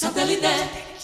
Satellite.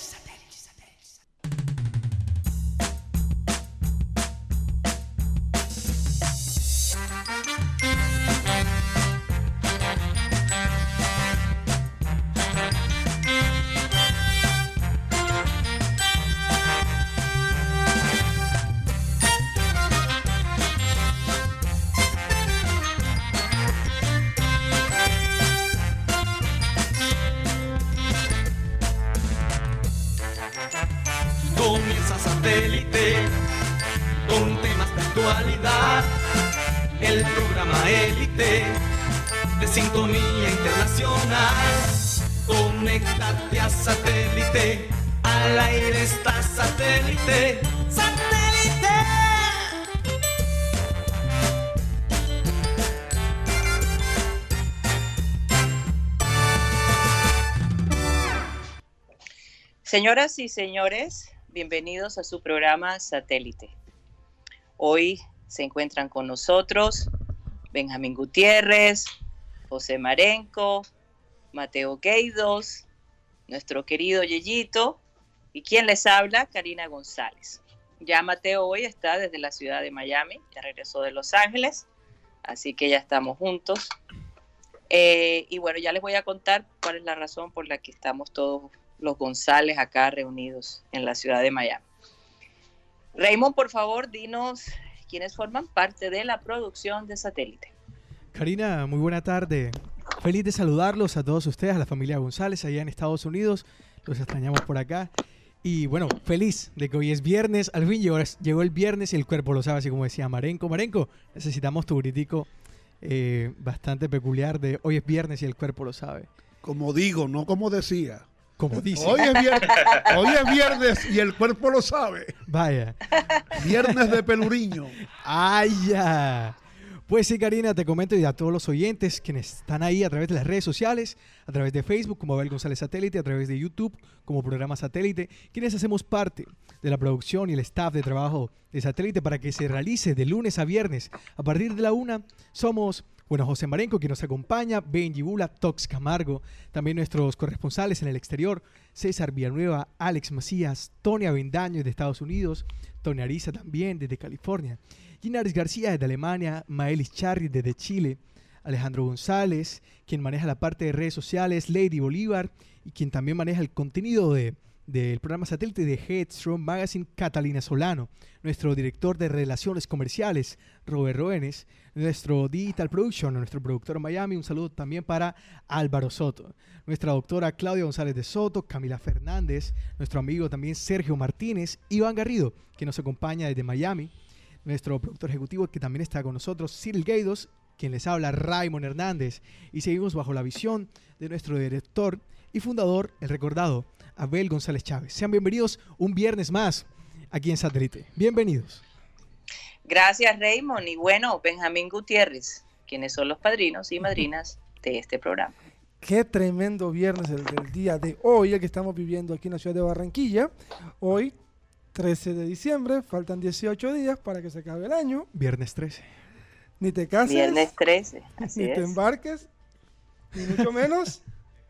Señoras y señores, bienvenidos a su programa Satélite. Hoy se encuentran con nosotros Benjamín Gutiérrez, José Marenco, Mateo Gueidos, nuestro querido Yeyito y quien les habla, Karina González. Ya Mateo hoy está desde la ciudad de Miami, ya regresó de Los Ángeles, así que ya estamos juntos. Eh, y bueno, ya les voy a contar cuál es la razón por la que estamos todos los González acá reunidos en la ciudad de Miami. Raymond, por favor, dinos quiénes forman parte de la producción de satélite. Karina, muy buena tarde. Feliz de saludarlos a todos ustedes, a la familia González allá en Estados Unidos. Los extrañamos por acá. Y bueno, feliz de que hoy es viernes. Al fin llegó, llegó el viernes y el cuerpo lo sabe, así como decía Marenco. Marenco, necesitamos tu gritico eh, bastante peculiar de hoy es viernes y el cuerpo lo sabe. Como digo, no como decía. Como dice. Hoy es viernes, hoy es viernes y el cuerpo lo sabe. Vaya. Viernes de peluriño. ¡Ay, ya! Pues sí, Karina, te comento y a todos los oyentes quienes están ahí a través de las redes sociales, a través de Facebook como Abel González Satélite, a través de YouTube como Programa Satélite, quienes hacemos parte de la producción y el staff de trabajo de Satélite para que se realice de lunes a viernes a partir de la una. Somos bueno, José Marenco, que nos acompaña, Benji Bula, Tox Camargo, también nuestros corresponsales en el exterior, César Villanueva, Alex Macías, Tony Avendaño de Estados Unidos, Tony Ariza también desde California, Ginares García desde Alemania, Maelis Charri desde Chile, Alejandro González, quien maneja la parte de redes sociales, Lady Bolívar, y quien también maneja el contenido de del programa satélite de Headstrong Magazine, Catalina Solano, nuestro director de relaciones comerciales, Robert Roenes, nuestro Digital Production, nuestro productor Miami, un saludo también para Álvaro Soto, nuestra doctora Claudia González de Soto, Camila Fernández, nuestro amigo también Sergio Martínez, Iván Garrido, que nos acompaña desde Miami, nuestro productor ejecutivo que también está con nosotros, Cyril Gaidos, quien les habla, Raymond Hernández, y seguimos bajo la visión de nuestro director y fundador, el recordado Abel González Chávez. Sean bienvenidos un viernes más aquí en Satélite. Bienvenidos. Gracias, Raymond. Y bueno, Benjamín Gutiérrez, quienes son los padrinos y madrinas de este programa. Qué tremendo viernes el del día de hoy, el que estamos viviendo aquí en la ciudad de Barranquilla. Hoy, 13 de diciembre, faltan 18 días para que se acabe el año. Viernes 13. Ni te cases. Viernes 13. Así ni es. te embarques, ni mucho menos.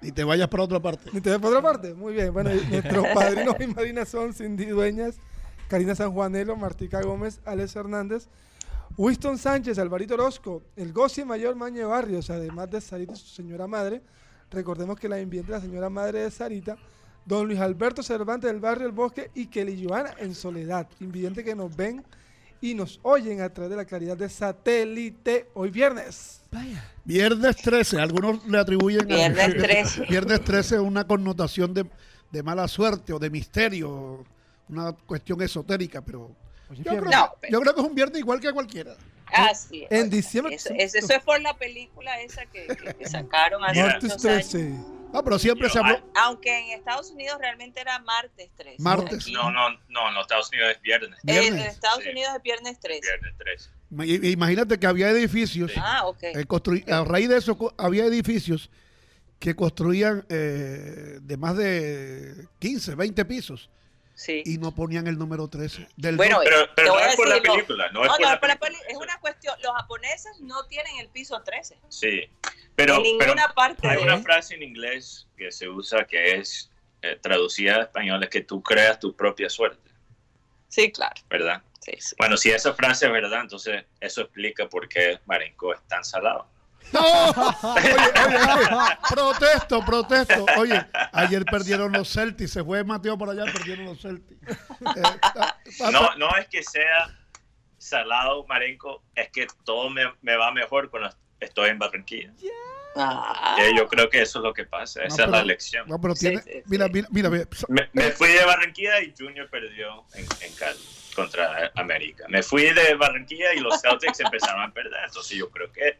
Y te vayas para otra parte. Ni te vayas para otra parte. Muy bien. Bueno, nuestros padrinos y madrinas son Cindy Dueñas, Karina Sanjuanelo, Martica Gómez, Alex Hernández, Winston Sánchez, Alvarito Orozco, el Goci Mayor Mañe Barrios, además de Sarita y su señora madre. Recordemos que la invierte la señora madre de Sarita, don Luis Alberto Cervantes del barrio El Bosque y Kelly Joana en Soledad, invidente que nos ven y nos oyen a través de la claridad de satélite hoy viernes. Viernes 13, algunos le atribuyen a- Viernes 13. Viernes 13 una connotación de, de mala suerte o de misterio, una cuestión esotérica, pero yo creo. No, yo creo que es un viernes igual que cualquiera. Así es. En diciembre. Eso, eso- es por la película esa que, que- que sacaron hace Martes muchos años. 13. Ah, pero siempre se habló Aunque en Estados Unidos realmente era martes 13. Martes. Aquí, No, no, no, en los Estados Unidos es viernes. en- En viernes. Estados Sí. Unidos es viernes 13. Viernes 13. I- Imagínate que había edificios, Ah, ok. eh, a raíz de eso había edificios que construían eh, de más de 15, 20 pisos Sí. y no ponían el número 13. Del Bueno, Pero, pero voy no a es por la película, no, No, es por no, la pero la película. es una cuestión. Los japoneses no tienen el piso 13. Sí, pero, en ninguna pero parte. hay una frase en inglés que se usa que es eh, traducida a español es que tú creas tu propia suerte, Sí, claro. ¿verdad? Sí, sí. Bueno, si esa frase es verdad, entonces eso explica por qué Marenco es tan salado. No, oye, oye, oye, protesto, protesto. Oye, ayer perdieron los Celtics, se fue Mateo por allá, perdieron los Celtics. Eh, No, no es que sea salado Marenco, es que todo me, me va mejor cuando estoy en Barranquilla. Ah, Eh, Yo creo que eso es lo que pasa, esa No, es la pero- lección. no, pero tiene, sí, sí. mira, mira, mira, mira, Me, me fui de Barranquilla y Junior perdió en, en Cali contra América. Me fui de Barranquilla y los Celtics empezaron a perder. Entonces yo creo que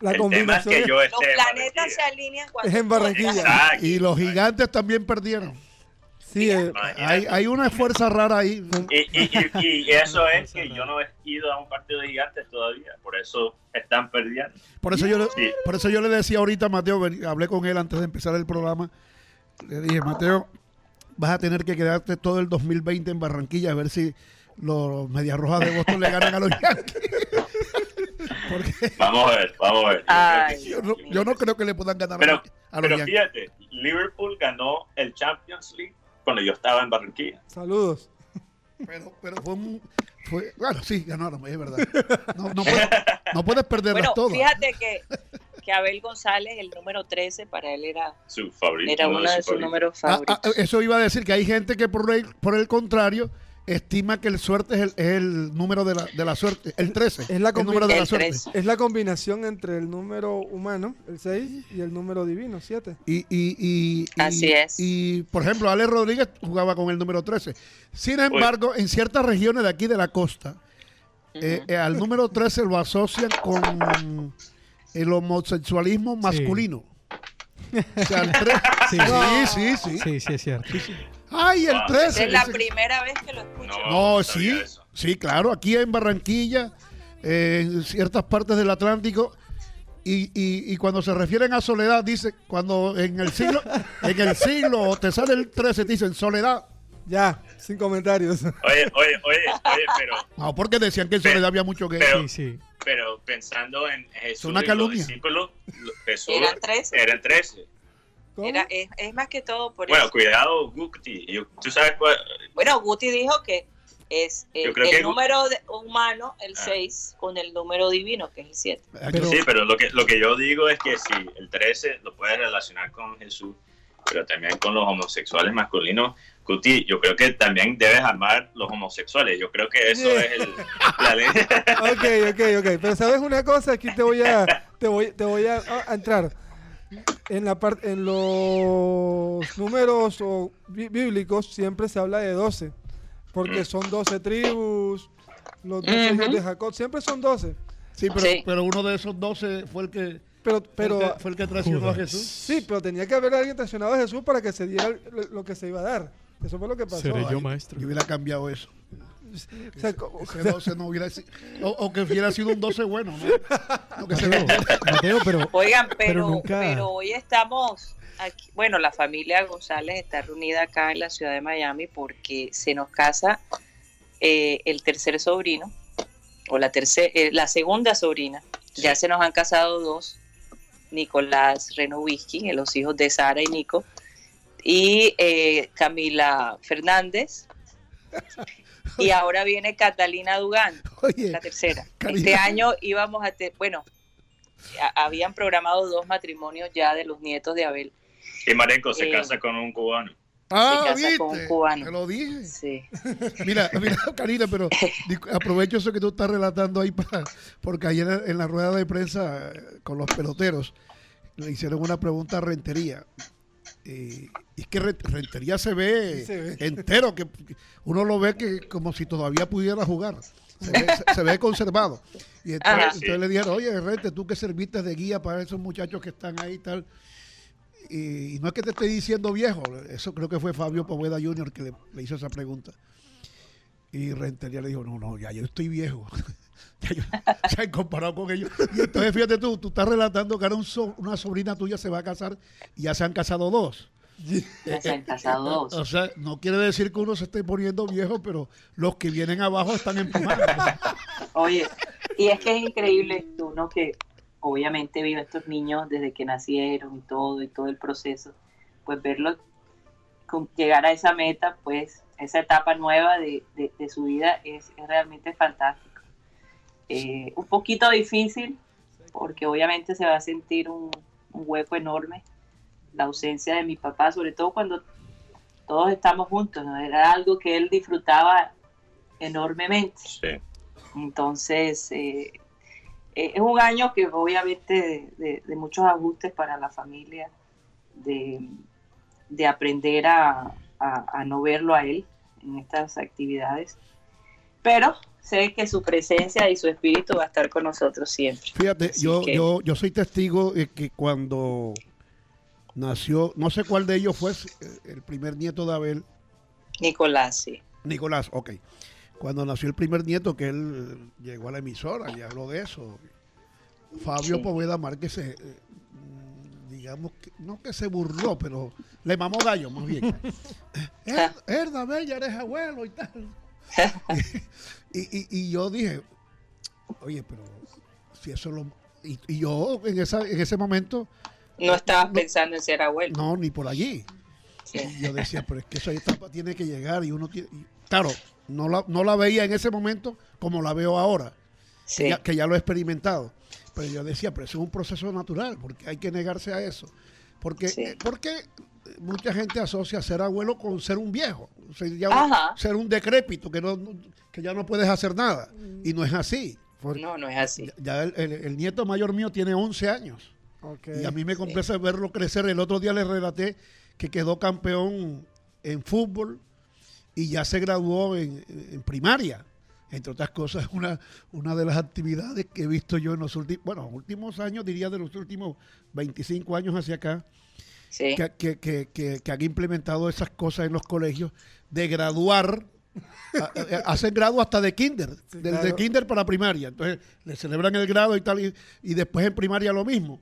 La el tema es que yo los esté en planetas se alinean cuando Es en Barranquilla. Exacto. y los gigantes también perdieron. Sí, eh. Hay, hay una fuerza rara ahí. Y, y- y- y eso es que yo no he ido a un partido de gigantes todavía, por eso están perdiendo. Por eso yo le, Sí. por eso yo le decía ahorita a Mateo, ven- hablé con él antes de empezar el programa. Le dije, Mateo, vas a tener que quedarte todo el 2020 en Barranquilla a ver si los Medias Rojas de Boston le ganan a los Yankees. Porque Vamos a ver, vamos a ver. Ay, yo no, yo no creo que le puedan ganar a Pero, los- a los pero Yankees. fíjate, Liverpool ganó el Champions League cuando yo estaba en Barranquilla. saludos. Pero, pero fue un. Fue, bueno, sí, ganaron, es verdad. No, no puedes, no puedes perderlas Bueno, todas. fíjate que, que Abel González, el número 13, para él era, Su favorito. era uno de sus favoritos. números Ah, favoritos. ah, eso iba a decir que hay gente que por el, por el contrario estima que el suerte es el, es el número de la, de la suerte, el 13. Es la el número de la El suerte. 13. Es la combinación entre el número humano, el 6, y el número divino, 7. Y, y, y, y- Así es. Y, por ejemplo, Ale Rodríguez jugaba con el número 13. Sin embargo, en ciertas regiones de aquí de la costa, eh, eh, al número 13 lo asocian con el homosexualismo masculino. O sea, el tre- Sí, sí, sí, sí. Sí, sí, es cierto. Ay, el Ah, Esa 13. es la primera vez que lo escucho. No. No, sí, eso. sí, claro, aquí en Barranquilla, eh, en ciertas partes del Atlántico, y, y- y cuando se refieren a soledad, dice, cuando en el siglo, en el siglo te sale el 13, te dicen soledad. Ya, sin comentarios. Oye, oye, oye, oye, pero, No, porque decían que en soledad había mucho pero- Sí, sí. pero pensando en Jesús una calumnia. los discípulos, lo- Jesús Eran 13. eran 13. Era, es, es más que todo por Bueno, eso. cuidado, Gukti. Yo- Tú sabes cuál. Bueno, Guti dijo que es el, creo el que- número de- humano, el Ah. 6, con el número divino, que es el 7. Pero- Sí, pero lo que, lo que yo digo es que si el 13 lo puedes relacionar con Jesús, pero también con los homosexuales masculinos, Guti, yo creo que también debes amar los homosexuales. Yo creo que eso Yeah. es el, la ley. Ok, ok, ok. Pero sabes una cosa, aquí te voy a, te voy, te voy a, a entrar. En la parte, en los números o bí- bíblicos siempre se habla de 12, porque son 12 tribus, los 12 hijos de Jacob, siempre son 12. Sí, pero, Sí. pero uno de esos 12 fue el que, Pero, fue pero, el que, fue el que traicionó a. Jesús. sí, pero tenía que haber alguien traicionado a Jesús para que se diera lo, lo que se iba a dar. Eso fue lo que pasó. Seré yo Ay, maestro. Yo hubiera cambiado eso. O sea, co- Ese 12 no hubiera sido. O, o que hubiera sido un 12 bueno, ¿no? No, que se Mateo, pero Oigan, pero, Pero pero, nunca- hoy estamos aquí. Bueno, la familia González está reunida acá en la ciudad de Miami porque se nos casa eh, el tercer sobrino, o la, tercer, eh, la segunda sobrina. Ya se nos han casado dos, Nicolás Renowisky, los hijos de Sara y Nico, y eh, Camila Fernández. Y ahora viene Catalina Dugán, Oye, la tercera. Karina. Este año íbamos a, te- bueno, a- habían programado dos matrimonios ya de los nietos de Abel. Y Marenco se Eh. casa con un cubano. ah, casa viste, con un cubano. te lo dije. Sí. Mira, mira, Karina, pero aprovecho eso que tú estás relatando ahí para, porque ayer en la rueda de prensa eh, con los peloteros le hicieron una pregunta a Rentería. Y, y es que Re- Rentería se ve, Se ve. entero, que uno lo ve que como si todavía pudiera jugar. Se ve, se- se ve conservado. Y entonces, Ajá. entonces le dijeron, oye, Rente, tú que serviste de guía para esos muchachos que están ahí y tal. Y, y no es que te esté diciendo viejo, eso creo que fue Fabio Poveda Jr. que le, le hizo esa pregunta. Y Rentería le dijo, no, no, ya yo estoy viejo. ya yo, ya he comparado con ellos. Y entonces fíjate tú, tú estás relatando que ahora un so- una sobrina tuya se va a casar y ya se han casado dos. Ya se han casado O dos. sea, no quiere decir que uno se esté poniendo viejo, pero los que vienen abajo están empujando. Oye, y es que es increíble tú, ¿no? Que obviamente vio a estos niños desde que nacieron y todo, y todo el proceso. Pues verlos con llegar a esa meta, pues esa etapa nueva de, de- de su vida es, es realmente fantástico. Eh, un poquito difícil, porque obviamente se va a sentir un, un hueco enorme, la ausencia de mi papá, sobre todo cuando todos estamos juntos, ¿no? Era algo que él disfrutaba enormemente. Sí. Entonces, eh, eh, es un año que obviamente de, de- de muchos ajustes para la familia, de, de aprender a, a- a no verlo a él en estas actividades. Pero sé que su presencia y su espíritu va a estar con nosotros siempre. Fíjate, yo, que- yo, yo soy testigo de que cuando nació, no sé cuál de ellos fue eh, el primer nieto de Abel, Nicolás, sí. Nicolás, ok. Cuando nació el primer nieto, que él llegó a la emisora y habló de eso. Fabio Sí. Poveda Márquez, se, eh, mm, digamos, que, no que se burló, pero le mamó gallo, más bien. "Er- Herda, Bella, eres abuelo y tal. y, y- y yo dije, oye, pero si eso lo... Y, y yo en, esa, en ese momento, No estabas No. pensando en ser abuelo. no, ni por allí. Sí. Y yo decía, pero es que esa etapa tiene que llegar y uno tiene... claro, no la, no la veía en ese momento como la veo ahora, Sí. que, ya, que ya lo he experimentado. Pero yo decía, pero eso es un proceso natural, porque hay que negarse a eso. Porque, Sí. eh, porque mucha gente asocia ser abuelo con ser un viejo, ser, ya un- Ajá. ser un decrépito, que, no, que ya no puedes hacer nada. Y no es así. No, no es así. ya- el, el- el nieto mayor mío tiene 11 años. Y a mí me complace verlo crecer. El otro día le relaté que quedó campeón en fútbol y ya se graduó en, en primaria. Entre otras cosas, una, una de las actividades que he visto yo en los últimos, bueno, últimos años, diría de los últimos 25 años hacia acá, Sí. que, que, que, que- que han implementado esas cosas en los colegios de graduar. a- a- hacen grado hasta de kinder, Sí, desde claro. kinder para primaria. Entonces, le celebran el grado y tal, y, y después en primaria lo mismo.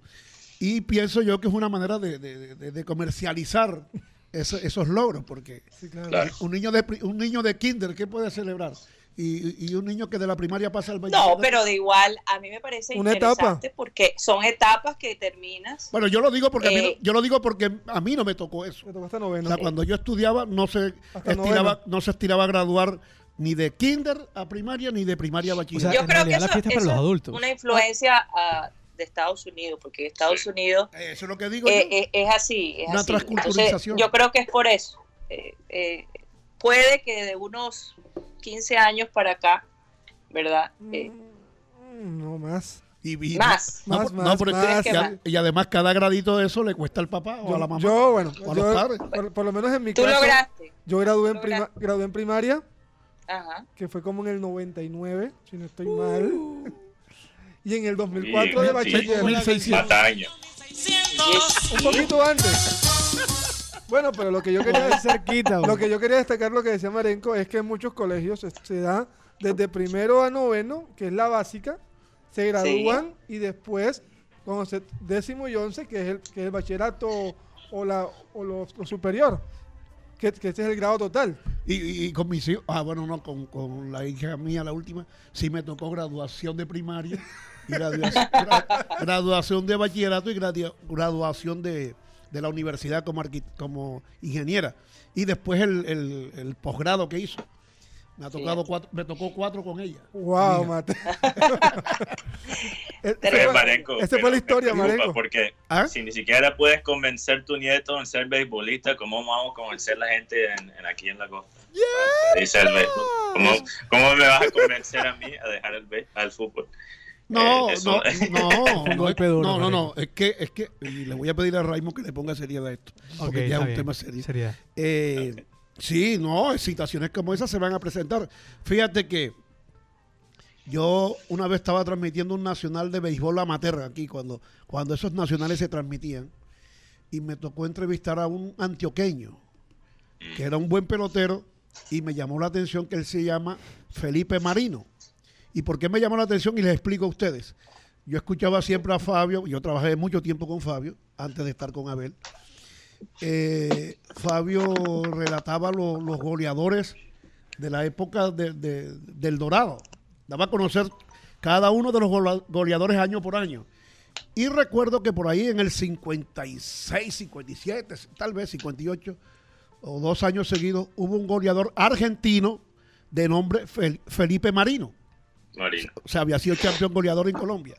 Y pienso yo que es una manera de, de- de- de comercializar eso- esos logros, porque Sí, claro. Claro. un niño de un niño de kinder, ¿qué puede celebrar? Y, y un niño que de la primaria pasa al No, bachillerato. pero de igual, a mí me parece Una interesante porque son etapas que terminas. Bueno, yo lo digo porque a mí no- Eh, yo lo digo porque a mí no me tocó eso. Me tocó hasta O noveno. sea, cuando yo estudiaba no se Hasta estiraba, no se estiraba a graduar ni de kinder a primaria ni de primaria a O sea, bachillerato. Yo creo que la eso, para eso los es adultos. una influencia ah, de Estados Unidos, porque Estados Sí. Unidos eso es lo que digo eh, yo. eh, es así. Es Una así. transculturización. Entonces, yo creo que es por eso. Eh, eh, puede que de unos 15 años para acá, ¿verdad? Eh, Mm, No más. Y- y- más. No, Más, no, más, es más. que- y y además cada gradito de eso le cuesta al papá o Yo, a la mamá. yo, bueno, o a los yo- padres. por, por lo menos en mi Tú caso, lograste. yo gradué en, prima- gradué en primaria, Ajá. que fue como en el 99, si no estoy mal. Y en el 2004 Sí, de sí. bachiller. 1600. Mataño. Un poquito antes. Bueno, pero lo que yo quería cerquita. Lo que yo quería destacar, lo que decía Marenco, es que en muchos colegios se, se da desde primero a noveno, que es la básica, se gradúan y después, cuando se, décimo y once, que es el, que es el bachillerato o, la, o lo, lo superior, que, que este es el grado total. Y, y- con mis hijos, ah, bueno, no, con, con la hija mía, la última, sí me tocó graduación de primaria, y graduación, gra- graduación de bachillerato y graduación de, de la universidad como, arqui- como ingeniera. Y después el, el- el posgrado que hizo. Me, ha tocado cuatro, me tocó cuatro con ella. Wow, mate. Fue- Marenco, esa pero fue la historia, Marenco. Porque ¿Ah? si ni siquiera puedes convencer tu nieto en ser beisbolista, ¿cómo vamos a convencer a la gente en, en aquí en la costa? Dice el béisbol. ¿Cómo, ¿Cómo me vas a convencer a mí a dejar el, al fútbol? No, Eh, eso- no, no, no, duro, no, no, no, Marenco. es que, es que, y le voy a pedir a Raymond que le ponga seriedad a esto, porque ya es un bien. tema serio. Eh, Sí, no, situaciones como esas se van a presentar. Fíjate que yo una vez estaba transmitiendo un nacional de béisbol amateur aquí, cuando, cuando esos nacionales se transmitían, y me tocó entrevistar a un antioqueño, que era un buen pelotero, y me llamó la atención que él se llama Felipe Marino. ¿Y por qué me llamó la atención? Y les explico a ustedes. Yo escuchaba siempre a Fabio, yo trabajé mucho tiempo con Fabio, antes de estar con Abel. Eh, Fabio relataba lo- los goleadores de la época de- de- del Dorado. Daba a conocer cada uno de los goleadores año por año. Y recuerdo que por ahí en el 56, 57, tal vez 58, o dos años seguidos, hubo un goleador argentino de nombre Fel- Felipe Marino. O sea, había sido campeón goleador en Colombia.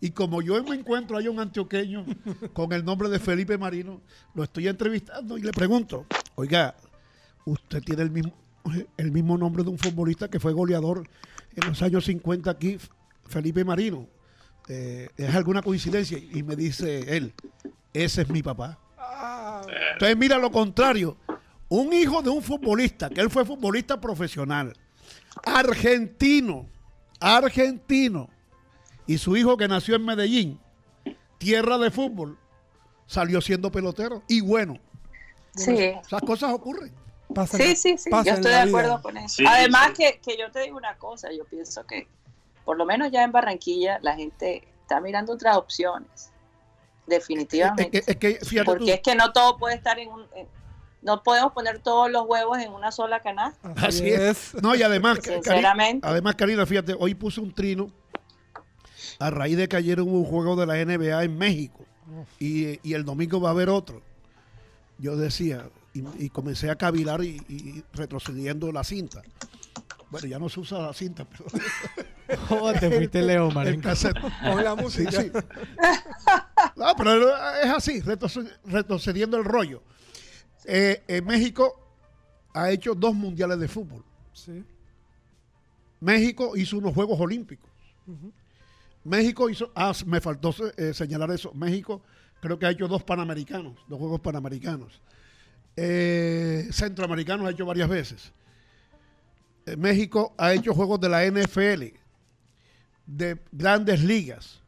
Y como yo me encuentro, hay un antioqueño con el nombre de Felipe Marino, lo estoy entrevistando y le pregunto, oiga, usted tiene el mismo, el mismo nombre de un futbolista que fue goleador en los años 50 aquí, Felipe Marino. Eh, ¿Es alguna coincidencia? Y me dice él, ese es mi papá. Entonces, mira lo contrario. Un hijo de un futbolista, que él fue futbolista profesional, argentino, argentino, y su hijo que nació en Medellín, tierra de fútbol, salió siendo pelotero. Y bueno, Sí. esas cosas ocurren. pasa Sí, sí, sí, yo estoy de vida. acuerdo con eso. Sí, Además sí. Que, que yo te digo una cosa, yo pienso que por lo menos ya en Barranquilla la gente está mirando otras opciones, Es, definitivamente. que- es que, fíjate tú, Porque es que no todo puede estar en un... en- no podemos poner todos los huevos en una sola canasta, Así es. No, y además, Cari- sinceramente. además, Karina, fíjate, hoy puse un trino a raíz de que ayer hubo un juego de la NBA en México y, y el domingo va a haber otro. Yo decía, y, y comencé a cavilar y, y retrocediendo la cinta. Bueno, ya no se usa la cinta, pero Oh, te fuiste Leo, cassette. Con la Sí, música. sí. No, pero es así, retroce- retrocediendo el rollo. Eh, en México ha hecho dos mundiales de fútbol. Sí. México hizo unos Juegos Olímpicos. México hizo, ah, me faltó eh, señalar eso. México creo que ha hecho dos panamericanos, dos Juegos Panamericanos. Eh, centroamericanos ha hecho varias veces. Eh, México ha hecho juegos de la NFL, de grandes ligas.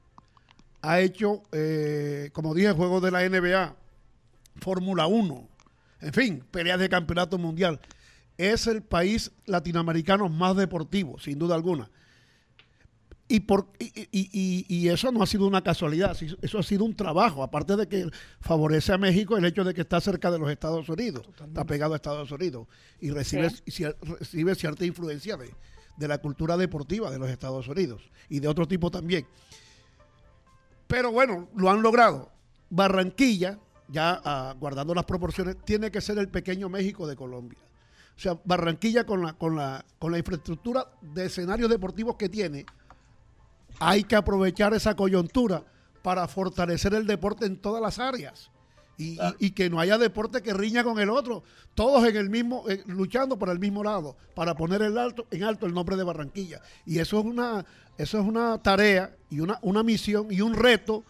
Ha hecho, eh, como dije, juegos de la NBA, Fórmula 1, en fin, peleas de campeonato mundial. Es el país latinoamericano más deportivo, sin duda alguna. Y, por, y, y- y- eso no ha sido una casualidad, eso ha sido un trabajo, aparte de que favorece a México el hecho de que está cerca de los Estados Unidos, está pegado a Estados Unidos y recibe, recibe cierta influencia de, de la cultura deportiva de los Estados Unidos y de otro tipo también. Pero bueno, lo han logrado. Barranquilla, ya ah, guardando las proporciones, tiene que ser el pequeño México de Colombia. O sea, Barranquilla con la, con la, con la infraestructura de escenarios deportivos que tiene, hay que aprovechar esa coyuntura para fortalecer el deporte en todas las áreas. Y, y- y que no haya deporte que riña con el otro, todos en el mismo, eh, luchando por el mismo lado, para poner en alto, en alto el nombre de Barranquilla. Y eso es una, eso es una tarea y una, una misión y un reto,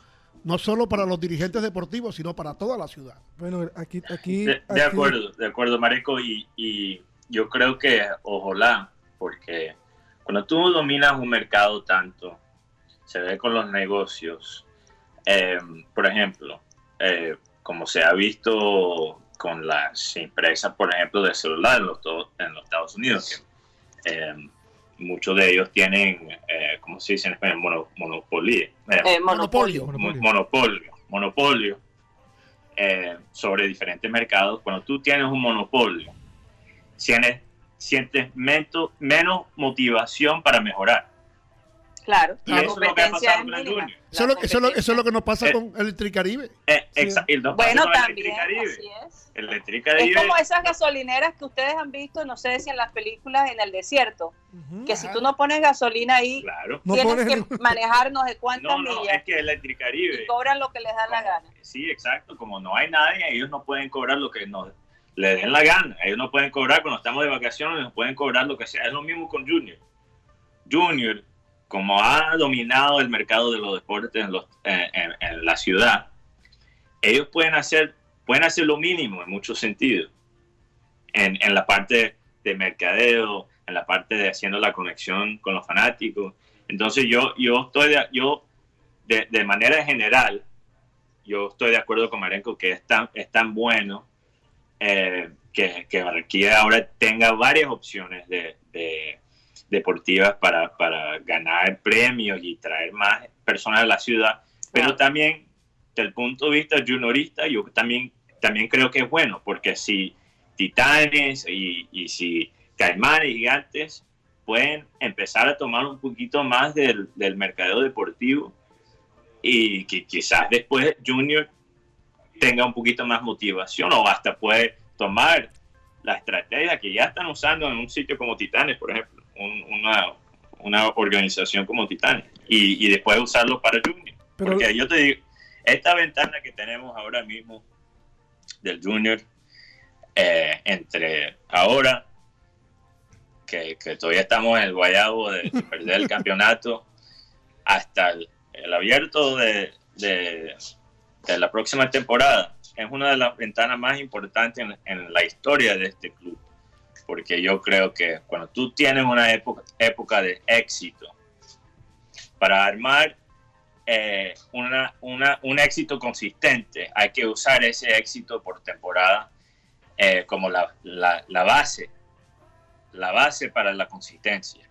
no solo para los dirigentes deportivos, sino para toda la ciudad. Bueno, aquí, aquí, De, de aquí- acuerdo, de acuerdo, Mareco, y, y yo creo que ojalá, porque cuando tú dominas un mercado tanto, se ve con los negocios, eh, por ejemplo, eh, como se ha visto con las empresas, por ejemplo, de celular en los, en los Estados Unidos, que eh, muchos de ellos tienen, eh, ¿cómo se dice en español? Mono- monopolio. Eh, Eh, monopolio. mon- Monopolio. monopolio, monopolio eh, sobre diferentes mercados. Cuando tú tienes un monopolio, tienes, sientes mento- menos motivación para mejorar. Claro, Y la eso es lo que ha es Eso es, lo, eso, es lo, eso es lo que nos pasa Eh, con Electricaribe. Eh, Sí. Bueno, también, así es. Electricaribe, Es como esas gasolineras que ustedes han visto, no sé si en las películas en el desierto, que si tú no pones gasolina ahí, claro. No tienes pones que manejar no sé cuántas No, no, millas es que Electricaribe, y cobran lo que les da la gana. sí, exacto, como no hay nadie, ellos no pueden cobrar lo que nos le den la gana. Ellos no pueden cobrar cuando estamos de vacaciones, nos pueden cobrar lo que sea. Es lo mismo con Junior. Junior, como ha dominado el mercado de los deportes en, los- en- en- en la ciudad, ellos pueden hacer, pueden hacer lo mínimo en muchos sentidos. En, en la parte de mercadeo, en la parte de haciendo la conexión con los fanáticos. Entonces yo, yo estoy de, yo de, de manera general, yo estoy de acuerdo con Marenco que es tan, es tan bueno eh, que, que Barranquilla ahora tenga varias opciones de, de- deportivas para, para ganar premios y traer más personas a la ciudad, pero también desde el punto de vista juniorista, yo también, también creo que es bueno, porque si Titanes y, y si Caimanes Gigantes pueden empezar a tomar un poquito más del, del mercado deportivo y que quizás después Junior tenga un poquito más motivación o hasta puede tomar la estrategia que ya están usando en un sitio como Titanes, por ejemplo, un- una, una organización como Titanes, y, y después usarlo para Junior. Pero- Porque yo te digo, esta ventana que tenemos ahora mismo del Junior, eh, entre ahora, que, que todavía estamos en el guayabo de perder el campeonato, hasta el, el abierto de, de- de la próxima temporada, es una de las ventanas más importantes en, en la historia de este club. Porque yo creo que cuando tú tienes una época, época de éxito, para armar eh, una, una- un éxito consistente, hay que usar ese éxito por temporada eh, como la, la- la base, la base para la consistencia.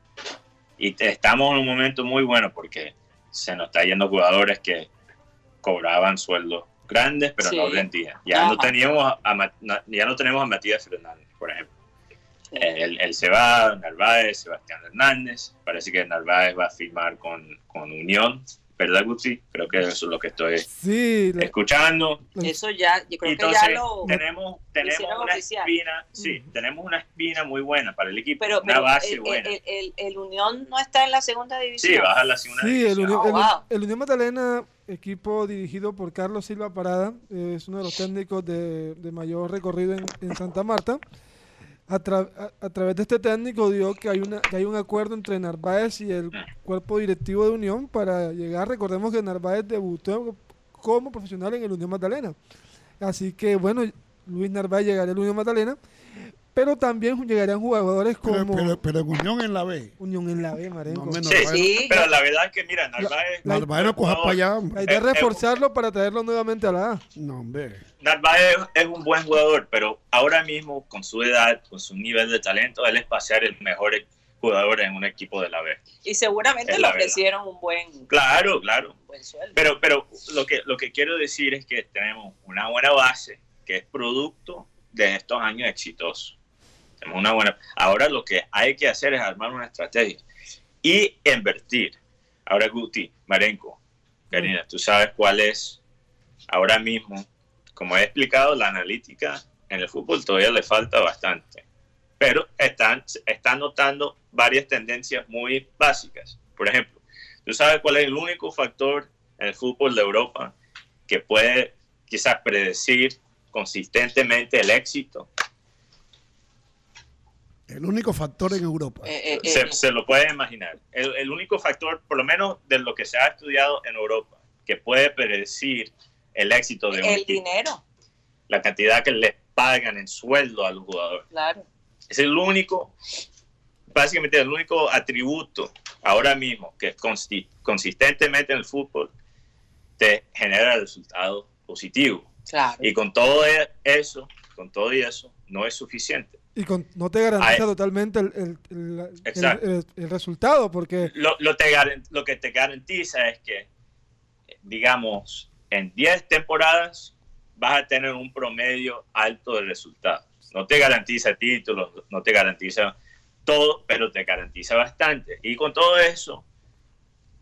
Y te- estamos en un momento muy bueno porque se nos está yendo jugadores que cobraban sueldos grandes, pero Sí. no rendían. Ya no, teníamos a, ya no tenemos a Matías Fernández, por ejemplo. Sí. Él, él se va, Narváez, Sebastián Hernández. Parece que Narváez va a firmar con, con Unión, ¿verdad, Guti? Creo que eso es lo que estoy Sí, escuchando. Eso ya, yo creo Entonces, que ya lo... tenemos, tenemos una oficial. espina, sí, tenemos una espina muy buena para el equipo, Pero, una pero base el, buena. el, el- el Unión no está en la segunda división. sí, baja la segunda Sí, el división. Unión, Oh, el- wow. el Unión Magdalena, equipo dirigido por Carlos Silva Parada, es uno de los técnicos de, de mayor recorrido en, en Santa Marta. A, tra- a- a través de este técnico dio que hay, una, que hay un acuerdo entre Narváez y el cuerpo directivo de Unión para llegar. Recordemos que Narváez debutó como profesional en el Unión Magdalena. Así que bueno, Luis Narváez llegaría al Unión Magdalena, pero también llegarían jugadores como pero, pero en Unión en la B. Unión en la B, Marenco. No, menos Sí, Sí. pero la verdad es que, mira, Narváez, La- Narváez no cojas para allá, hombre. La idea es Eh, eh, reforzarlo para traerlo nuevamente a la A. No, hombre. Narváez es un buen jugador, pero ahora mismo, con su edad, con su nivel de talento, él es para ser el mejor jugador en un equipo de la B. Y seguramente Es le verdad. ofrecieron un buen, Claro, claro. buen sueldo. Pero, pero lo, que, lo que quiero decir es que tenemos una buena base que es producto de estos años exitosos. Tenemos una buena. Ahora lo que hay que hacer es armar una estrategia y invertir. Ahora, Guti, Marenco, Karina, tú sabes cuál es ahora mismo, como he explicado, la analítica en el fútbol todavía le falta bastante. Pero están, están notando varias tendencias muy básicas. Por ejemplo, ¿tú sabes cuál es el único factor en el fútbol de Europa que puede quizás predecir consistentemente el éxito? El único factor en Europa. Eh, eh, Se, eh, se lo puede imaginar. El, el único factor, por lo menos de lo que se ha estudiado en Europa, que puede predecir el éxito de un el equipo, dinero, la cantidad que les pagan en sueldo a los jugadores. claro. Es el único, básicamente el único atributo ahora mismo que consi- consistentemente en el fútbol te genera resultados positivos. Claro. Y con todo e- eso, con todo y eso, no es suficiente. Y con- no te garantiza totalmente el, el- el- el- Exacto. el- el resultado, porque Lo, lo, te lo que te garantiza es que, digamos, en 10 temporadas vas a tener un promedio alto de resultados. No te garantiza títulos, no te garantiza todo, pero te garantiza bastante. Y con todo eso,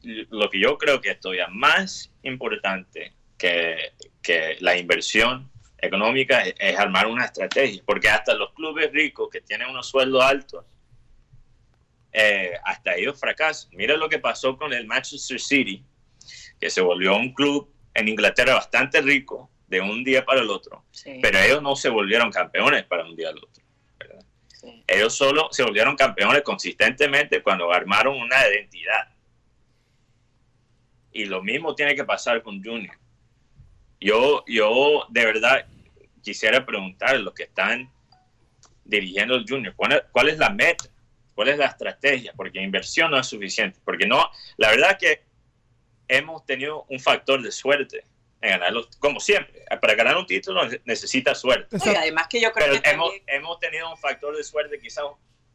lo que yo creo que es todavía más importante que, la inversión económica es, es armar una estrategia, porque hasta los clubes ricos que tienen unos sueldos altos, eh, hasta ellos fracasan. Mira lo que pasó con el Manchester City, que se volvió un club en Inglaterra bastante rico de un día para el otro, Sí, pero ellos no se volvieron campeones para un día al otro. ¿verdad? sí. Ellos solo se volvieron campeones consistentemente cuando armaron una identidad. Y lo mismo tiene que pasar con Junior. Yo, yo de verdad quisiera preguntar a los que están dirigiendo el Junior, ¿cuál es, la meta? ¿Cuál es la estrategia? Porque inversión no es suficiente. Porque no, la verdad que hemos tenido un factor de suerte en ganarlo, como siempre. Para ganar un título necesita suerte. Además que yo creo Pero que hemos, también, hemos tenido un factor de suerte quizás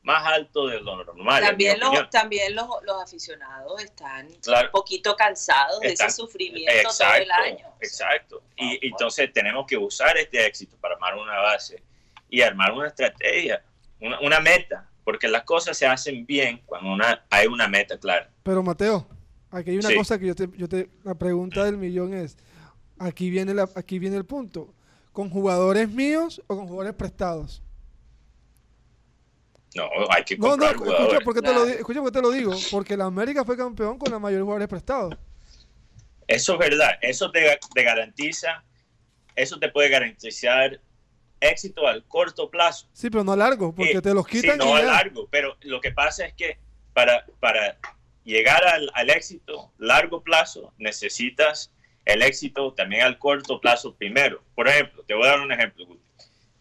más alto de lo normal. también, los, también los, los aficionados están Claro. un poquito cansados de Están- ese sufrimiento todo el año. Exacto. Ah, Y entonces tenemos que usar este éxito para armar una base y armar una estrategia, una, una meta, porque las cosas se hacen bien cuando una, hay una meta clara. Pero Mateo, aquí hay una Sí. cosa que yo te, yo te, la pregunta del millón es, aquí viene la, aquí viene el punto, ¿con jugadores míos o con jugadores prestados? No, hay que No, no, comprar escucha jugadores. por, qué te lo, escucha por qué te lo digo. Porque la América fue campeón con la mayoría de jugadores prestados. Eso es verdad, eso te, te garantiza, eso te puede garantizar éxito al corto plazo. Sí, pero no a largo, porque Eh, te los quitan Sí, no y a ya. largo, pero lo que pasa es que para, para llegar al, al éxito largo plazo necesitas el éxito también al corto plazo primero. Por ejemplo, te voy a dar un ejemplo. Guti.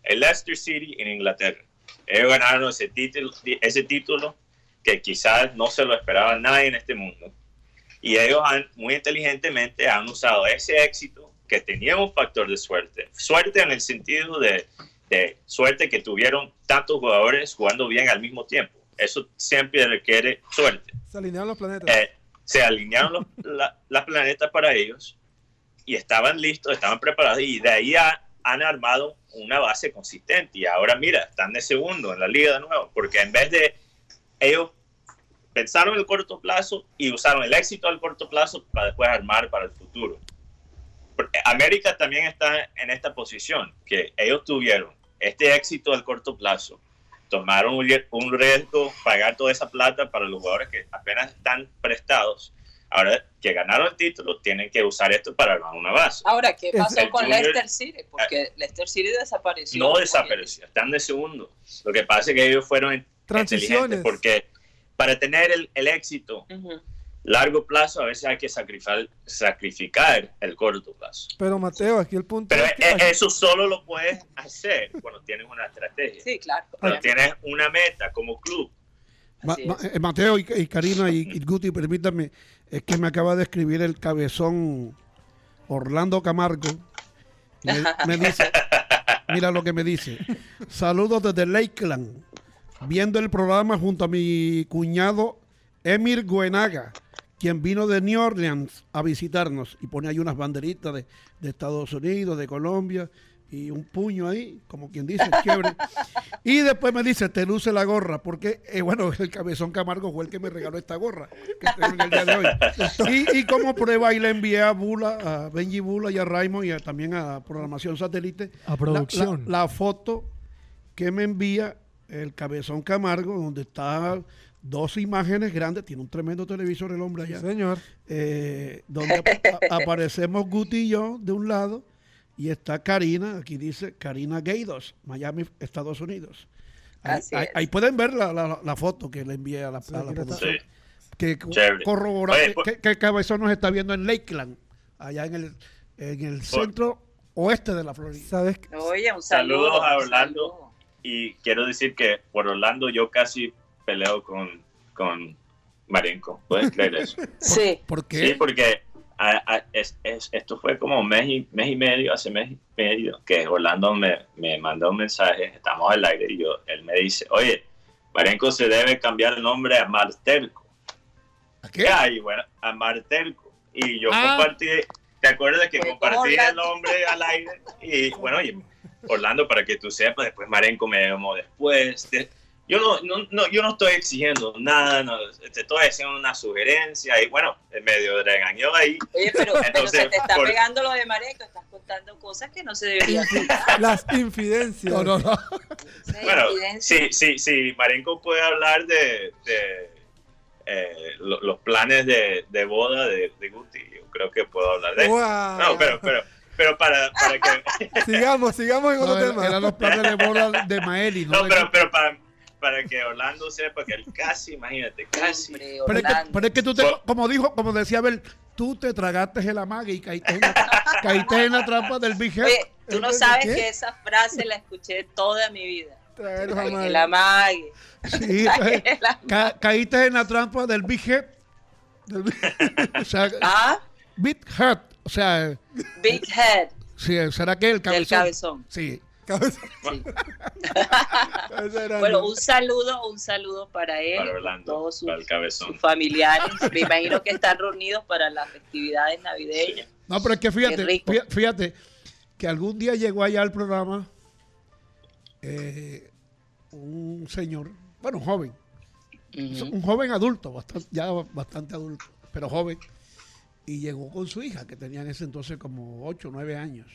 El Leicester City en Inglaterra. Ellos ganaron ese título, ese título que quizás no se lo esperaba nadie en este mundo. Y ellos han, muy inteligentemente han usado ese éxito que tenía un factor de suerte. Suerte en el sentido de, de suerte que tuvieron tantos jugadores jugando bien al mismo tiempo. Eso siempre requiere suerte. Se alinearon los planetas. Eh, se alinearon los la- las planetas para ellos y estaban listos, estaban preparados y de ahí ha- han armado una base consistente y ahora mira, están de segundo en la liga de nuevo, porque en vez de ellos pensaron en el corto plazo y usaron el éxito al corto plazo para después armar para el futuro. Porque América también está en esta posición, que ellos tuvieron este éxito al corto plazo, tomaron un rie- un riesgo, pagar toda esa plata para los jugadores que apenas están prestados. Ahora que ganaron el título, tienen que usar esto para armar una base. Ahora, ¿qué pasó el con Junior- Leicester City? Porque Leicester City desapareció. No desapareció, están de segundo. Lo que pasa es que ellos fueron inteligentes Transiciones. porque para tener el, el éxito. Largo plazo, a veces hay que sacrificar, sacrificar el corto plazo. Pero Mateo, aquí el punto Pero es que e- eso solo lo puedes hacer cuando tienes una estrategia, Sí, claro. cuando tienes una meta como club. Ma- Ma- eh, Mateo y, y Karina y, y Guti, permítanme, es que me acaba de escribir el cabezón Orlando Camargo. Me, me dice, mira lo que me dice. Saludos desde Lakeland, viendo el programa junto a mi cuñado Emir Guenaga, quien vino de New Orleans a visitarnos y pone ahí unas banderitas de, de Estados Unidos, de Colombia y un puño ahí, como quien dice, chévere. Y después me dice, te luce la gorra, porque, eh, bueno, el cabezón Camargo fue el que me regaló esta gorra, que tengo en el día de hoy. Y, y como prueba, ahí le envié a Bula, a Benji Bula y a Raymond y a- también a Programación Satélite. A producción. La, la foto que me envía el cabezón Camargo, donde está dos imágenes grandes, tiene un tremendo televisor el hombre Sí, allá, señor. eh, donde a- aparecemos Guti y yo de un lado y está Karina, aquí dice Karina Gaydos, Miami, Estados Unidos. Ahí, Así ahí- es. ahí pueden ver la, la- la foto que le envié a la, Sí, a la producción. Sí. Que co- Chévere. corrobora Oye, que, pues- que- que el cabezón nos está viendo en Lakeland, allá en el, en el centro oeste de la Florida. ¿Sabes? qué? Oye, un saludo. Saludos a Orlando. saludo. Y quiero decir que por Orlando yo casi peleo con, con Marenco. ¿Puedes creer eso? Sí. ¿Por qué? Sí, porque a- a- es- es- esto fue como mes y, mes y medio, hace mes y medio, que Orlando me, me mandó un mensaje, estamos al aire, y yo, él me dice, oye, Marenco se debe cambiar el nombre a Marterco. ¿A qué? Ya, y bueno, a Marterco. Y yo Ah. compartí, ¿te acuerdas que Fue compartí el nombre al aire? Y bueno, oye, Orlando, para que tú sepas, después Marenco me llamó después. de- yo, no, no, no, yo no estoy exigiendo nada, no, te estoy haciendo una sugerencia y bueno, en medio regañó ahí. Oye, pero, pero Entonces, se te está por- pegando lo de Marenco. Estás contando cosas que no se deberían contar. Las infidencias. No, no, no. Bueno, sí, sí, sí, Marenco puede hablar de, de, eh, lo- los planes de, de boda de, de Guti, yo creo que puedo hablar de eso. Wow. No, pero, pero, pero para, para que... Sigamos, sigamos en otro tema. eran los planes de boda de Maeli, ¿no? No, de- pero, pero para, para que Orlando sepa que él casi, imagínate, casi. Hombre, Pero es, que, pero es que tú, te, como dijo, como decía Abel, tú te tragaste el amague y caíste en la, caíste en la trampa del Big Head. Oye, tú no ¿El sabes qué? que esa frase la escuché toda mi vida. Traer los El amague. Sí, entonces, ca- caíste en la trampa del Big Head. Del Big- o sea, Ah, Big Head. O sea, Big Head sí, ¿será que el del cabezón? cabezón. Sí. Sí. Bueno, un saludo, un saludo para él, Para Orlando, todos sus, para el cabezón. sus familiares. Me imagino que están reunidos para las festividades navideñas. No, pero es que fíjate, fíjate que algún día llegó allá al programa eh, un señor, bueno, un joven, un joven adulto, bastante, ya bastante adulto, pero joven, y llegó con su hija, que tenía en ese entonces como 8 o 9 años.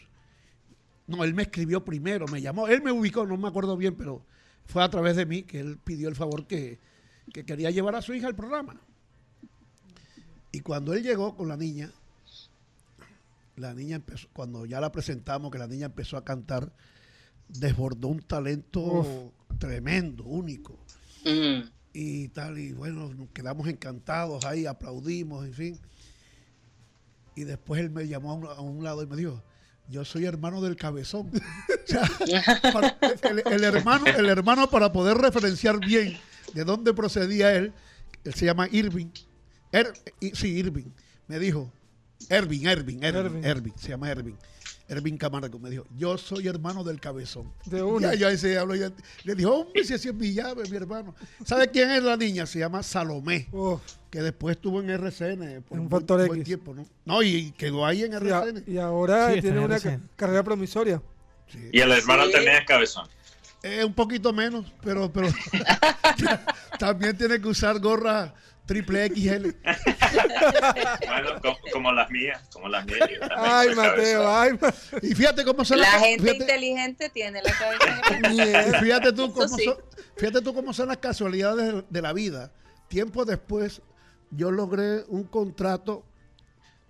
No, él me escribió primero, me llamó, él me ubicó, no me acuerdo bien, pero fue a través de mí que él pidió el favor que, que quería llevar a su hija al programa. Y cuando él llegó con la niña, la niña empezó, cuando ya la presentamos, que la niña empezó a cantar, desbordó un talento Uf. tremendo, único. Mm. Y tal, y bueno, nos quedamos encantados ahí, aplaudimos, en fin. Y después él me llamó a un, a un lado y me dijo, yo soy hermano del cabezón. O sea, para- el, el hermano, el hermano para poder referenciar bien de dónde procedía él, él se llama Irving. Er- sí, Irving. Me dijo, Ervin, Ervin, Ervin. Ervin, se llama Ervin. Ervin Camargo me dijo, yo soy hermano del cabezón. De una. Ya, yo ahí se habló, ya- le dijo, hombre, si así es mi llave, mi hermano. ¿Sabe quién es la niña? Se llama Salomé, Uf, que después estuvo en RCN por En un Factor buen, buen X. tiempo, ¿no? No, y quedó ahí en y, a- RCN. y ahora Sí, tiene en una RCN. ca- carrera promisoria. Sí. Y el hermano Sí. también es cabezón. Eh, un poquito menos, pero, pero también tiene que usar gorra triple XL. Bueno, co- como, las mías, como las mías. Ay, Mateo, ay, Y fíjate cómo son La las gente fíjate, inteligente tiene la cabeza Mierda. fíjate tú cómo sí. son, fíjate tú cómo son las casualidades de, de la vida. Tiempo después, yo logré un contrato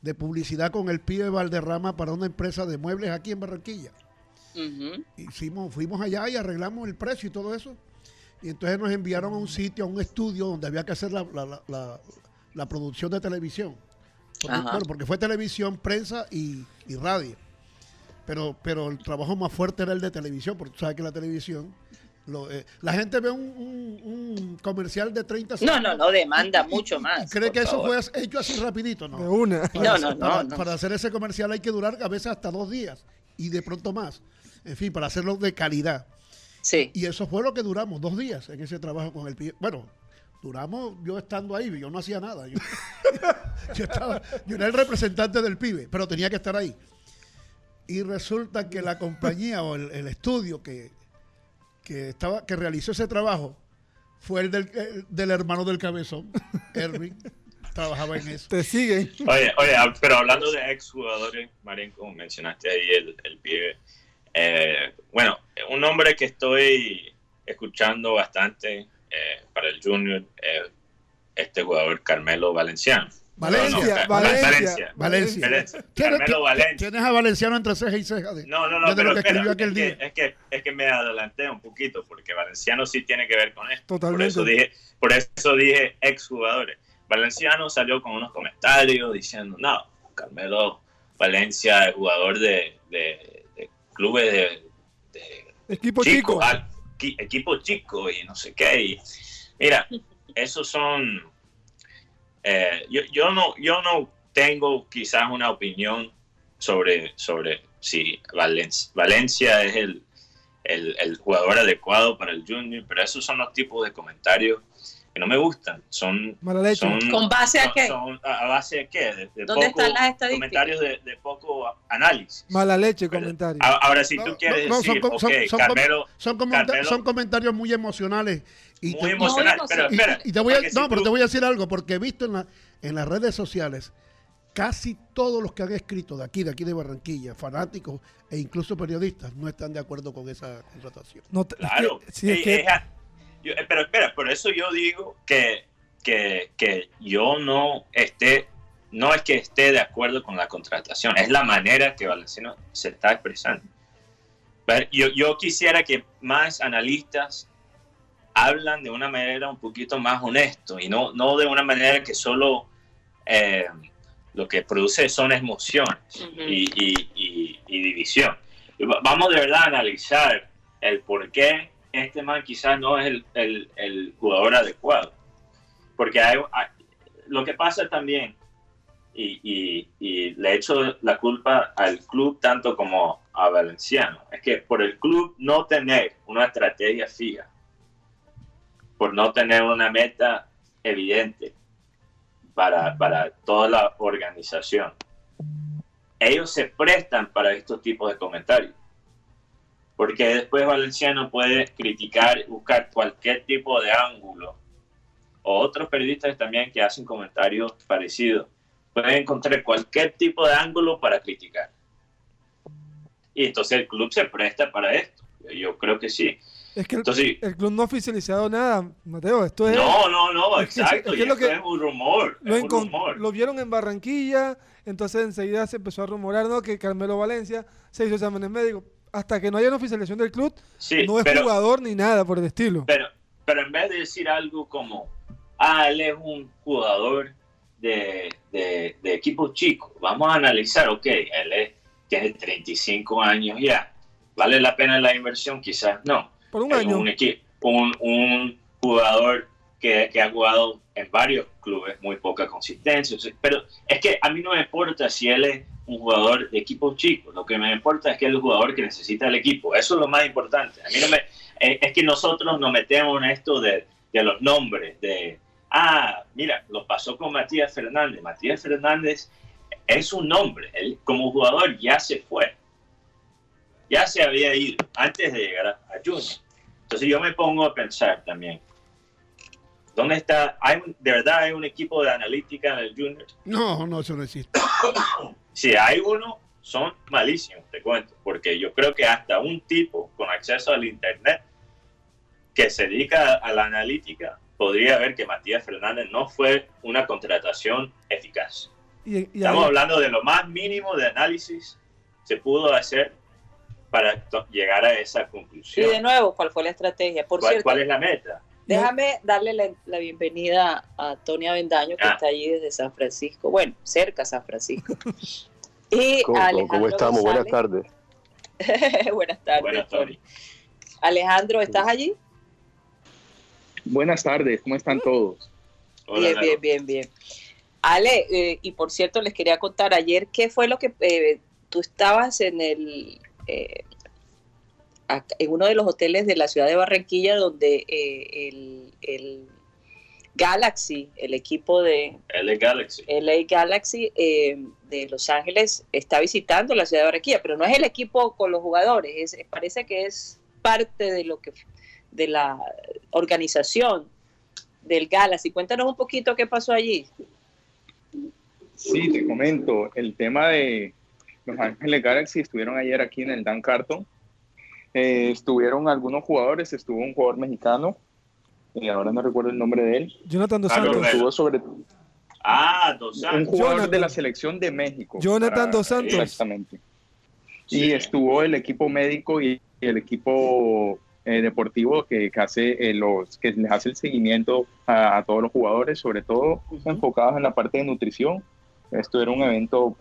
de publicidad con el pibe Valderrama para una empresa de muebles aquí en Barranquilla. Ujú. hicimos, fuimos allá y arreglamos el precio y todo eso. Y entonces nos enviaron a un sitio, a un estudio donde había que hacer la, la- la- la- la producción de televisión. Porque, bueno, porque fue televisión, prensa y, y radio. Pero, pero el trabajo más fuerte era el de televisión, porque tú sabes que la televisión, lo, eh, la gente ve un, un- un comercial de 30 No, segundos. no, no, demanda y- y- mucho más. cree que eso favor. fue hecho así rapidito, ¿no? de una. No, Para, no, no, para- no. para hacer ese comercial hay que durar a veces hasta dos días y de pronto más. En fin, para hacerlo de calidad. Sí. Y eso fue lo que duramos, dos días en ese trabajo con el pibe. Bueno, duramos yo estando ahí, yo no hacía nada. Yo, yo estaba, yo era el representante del pibe, pero tenía que estar ahí. Y resulta que la compañía o el, el estudio que, que, estaba, que realizó ese trabajo fue el del, el del hermano del cabezón, Erwin. Trabajaba en eso. Te siguen. Oye, oye, pero hablando de exjugadores, Marín, como mencionaste ahí el, el pibe, eh, bueno, un nombre que estoy escuchando bastante eh, para el Junior, eh, este jugador Carmelo Valenciano. Valencia, No, no, Valencia, Valencia. Valencia. ¿Tienes, Carmelo Valencia. tienes a Valenciano entre ceja y ceja. de- No, no, no, pero lo que espera, es, día. que, es, que, es que me adelanté un poquito, porque Valenciano sí tiene que ver con esto. Totalmente. Por eso dije, por eso dije exjugadores. Valenciano salió con unos comentarios diciendo, no, Carmelo Valencia es jugador de- de clubes de, de Equipo chico, chico. al- qui- equipo chico y no sé qué. Y, mira, esos son... eh, yo, yo, no, yo no tengo quizás una opinión sobre, sobre si Valencia, Valencia es el, el, el jugador adecuado para el Junior, pero esos son los tipos de comentarios que no me gustan. Son, Mala leche. son, ¿Con base a son- qué? son- a a base de qué? De, de ¿Dónde poco- están las estadísticas? comentarios de, de poco análisis. Mala leche, Pero- comentario. A- Ahora, si No, tú quieres no, no, son decir, son- ok, son com- Carmelo, Son, comenta- Carmelo- son comentarios muy emocionales. Y muy te, emocional, pero espera. y te voy a, si no, pero tú- te voy a decir algo, porque he visto en, la- en las redes sociales casi todos los que han escrito de aquí, de aquí de Barranquilla, fanáticos e incluso periodistas, no están de acuerdo con esa contratación. No te- es que- Claro. es que- es a- yo- eh, pero espera, por eso yo digo que, que, que yo no esté, no es que esté de acuerdo con la contratación, es la manera que Valenciano se está expresando. Pero Yo, yo quisiera que más analistas hablan de una manera un poquito más honesto y no, no de una manera que solo eh, lo que produce son emociones Ujú. y, y- y- y división. Y va- Vamos de verdad a analizar el por qué este man quizás no es el, el- el jugador adecuado. Porque lo que pasa también, y, y- y le echo la culpa al club tanto como a Valenciano, es que por el club no tener una estrategia fija, por no tener una meta evidente para, para toda la organización, ellos se prestan para estos tipos de comentarios. Porque después Valenciano puede criticar, buscar cualquier tipo de ángulo. O otros periodistas también que hacen comentarios parecidos. Pueden encontrar cualquier tipo de ángulo para criticar. Y entonces el club se presta para esto. Yo creo que sí. Es que el, Entonces- el club no ha oficializado nada, Mateo. Esto es. No, no, no, es que- exacto. es que lo que- es un rumor. Lo, es un rumor. lo vieron en Barranquilla, entonces enseguida se empezó a rumorar ¿no? que Carmelo Valencia se hizo exámenes médicos. Hasta que no haya una oficialización del club, Sí, no es pero, jugador ni nada por el estilo. pero, pero en vez de decir algo como, ah, él es un jugador de, de, de equipo chico, vamos a analizar, ok, él es- tiene 35 años ya, ¿vale la pena la inversión? Quizás no. por un es año. un, un, un jugador que, que ha jugado en varios clubes, muy poca consistencia. Pero es que a mí no me importa si él es un jugador de equipo chico, lo que me importa es que es el jugador que necesita el equipo. Eso es lo más importante. A mí no me, eh, es que nosotros nos metemos en esto de, de los nombres, de, ah, mira, lo pasó con Matías Fernández. Matías Fernández es un nombre, él como jugador ya se fue ya se había ido antes de llegar a, a Junior. Entonces yo me pongo a pensar también, ¿dónde está? Hay, ¿De verdad hay un equipo de analítica en el Junior? No, no, eso no existe. Si hay uno, son malísimos, te cuento, porque yo creo que hasta un tipo con acceso al Internet que se dedica a la analítica podría ver que Matías Fernández no fue una contratación eficaz. Y, y Estamos ahí- hablando de lo más mínimo de análisis se pudo hacer para to- llegar a esa Y conclusión. de nuevo, ¿cuál fue la estrategia? Por ¿Cuál, cierto, cuál es la meta? Déjame darle la, la bienvenida a Tony Avendaño, que Ah. está allí desde San Francisco, bueno, cerca a San Francisco. Y ¿Cómo, cómo- estamos? Buenas tardes. Buenas tardes, Buenas, Tony. Tony. Alejandro, ¿estás allí? Buenas tardes, ¿cómo están todos? Hola, bien, bien, bien, bien. Ale, eh, y por cierto, les quería contar ayer qué fue lo que eh, tú estabas en el eh, en uno de los hoteles de la ciudad de Barranquilla donde eh, el, el Galaxy, el equipo de LA Galaxy. LA Galaxy eh, de Los Ángeles está visitando la ciudad de Barranquilla, pero no es el equipo con los jugadores, es- parece que es parte de lo que de la organización del Galaxy. Cuéntanos un poquito qué pasó allí. Sí, te comento, el tema de Los Ángeles Galaxy estuvieron ayer aquí en el Dan Carton. Eh, estuvieron algunos jugadores, estuvo un jugador mexicano, y ahora no recuerdo el nombre de él, Jonathan Dos Ah, Santos. Estuvo sobre Ah, Dos un jugador Jonathan. de la selección de México. Jonathan Dos Santos. Exactamente. Sí. Y estuvo el equipo médico y el equipo eh, deportivo que, que hace eh, los que les hace el seguimiento a, a todos los jugadores, sobre todo enfocados en la parte de nutrición. Esto era un evento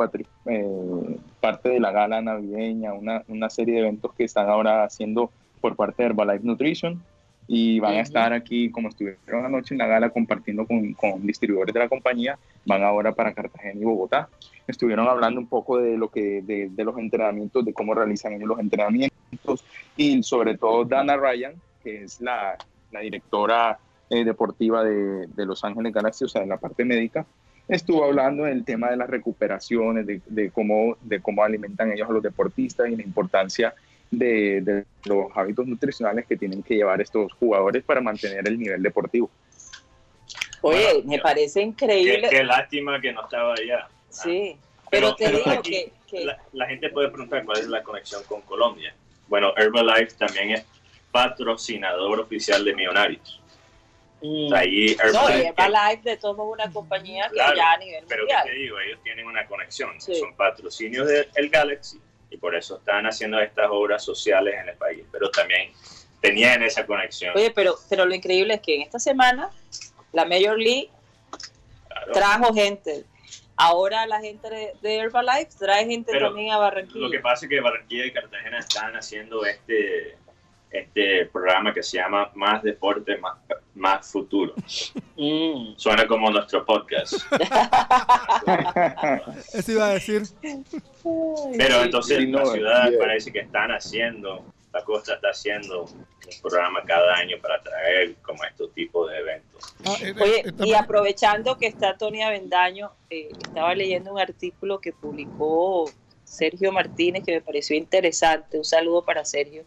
eh, parte de la gala navideña, una, una serie de eventos que están ahora haciendo por parte de Herbalife Nutrition y van a estar aquí como estuvieron anoche en la gala compartiendo con, con distribuidores de la compañía, van ahora para Cartagena y Bogotá. Estuvieron hablando un poco de lo que de, de los entrenamientos, de cómo realizan ellos los entrenamientos y sobre todo Dana Ryan, que es la, la directora eh, deportiva de, de Los Ángeles Galaxy, o sea, en la parte médica, estuvo hablando del tema de las recuperaciones, de, de cómo, de cómo alimentan ellos a los deportistas y la importancia de, de los hábitos nutricionales que tienen que llevar estos jugadores para mantener el nivel deportivo. Oye, Bueno, me parece Qué, increíble. qué lástima que no estaba allá. Sí, pero, Pero- te pero digo aquí que, que- La, la gente puede preguntar cuál es la conexión con Colombia. Bueno, Herbalife también es patrocinador oficial de Millonarios. Mm. O sea, no, Herbalife, de todos modos una compañía que Claro, ya a nivel pero ¿qué mundial. te digo? Ellos tienen una conexión. Sí. Son patrocinios del Galaxy y por eso están haciendo estas obras sociales en el país. Pero también tenían esa conexión. Oye, pero, pero lo increíble es que en esta semana la Major League claro. trajo gente. Ahora la gente de, de Herbalife trae gente Pero también a Lo que Barranquilla. pasa es que Barranquilla y Cartagena están haciendo este, este programa que se llama Más Deporte, Más, más Futuro. Mm. Suena como nuestro podcast. Eso iba a decir. Pero entonces Sí, no, la ciudad parece que están haciendo, la costa está haciendo un programa cada año para traer como estos tipos de eventos. Ah, eh, Oye, esta- y aprovechando que está Tony Avendaño, eh, estaba leyendo un artículo que publicó Sergio Martínez que me pareció interesante. Un saludo para Sergio.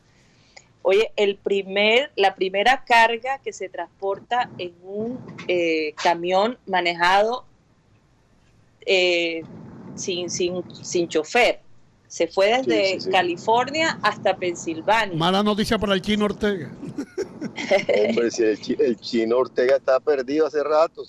Oye, el primer, la primera carga que se transporta en un eh, camión manejado eh, sin, sin, sin chofer. Se fue desde Sí, sí, sí. California hasta Pensilvania. Mala noticia para el chino Ortega. Hombre, si el, chi- el chino Ortega está perdido hace rato.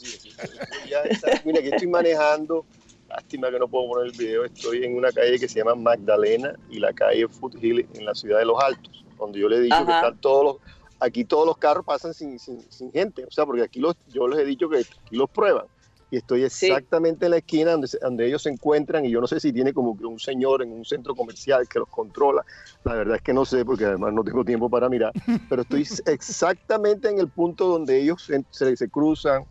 ya está. Mira, aquí estoy manejando. Lástima que no puedo poner el video. Estoy en una calle que se llama Magdalena y la calle Foothill en la ciudad de Los Altos, donde yo le he dicho que Ajá. están todos los. Aquí todos los carros pasan sin, sin, sin gente. O sea, porque aquí los, yo les he dicho que aquí los prueban. Y estoy Sí. exactamente en la esquina donde, donde ellos se encuentran. Y yo no sé si tiene como que un señor en un centro comercial que los controla. La verdad es que no sé, porque además no tengo tiempo para mirar pero estoy exactamente en el punto donde ellos se, se- se cruzan.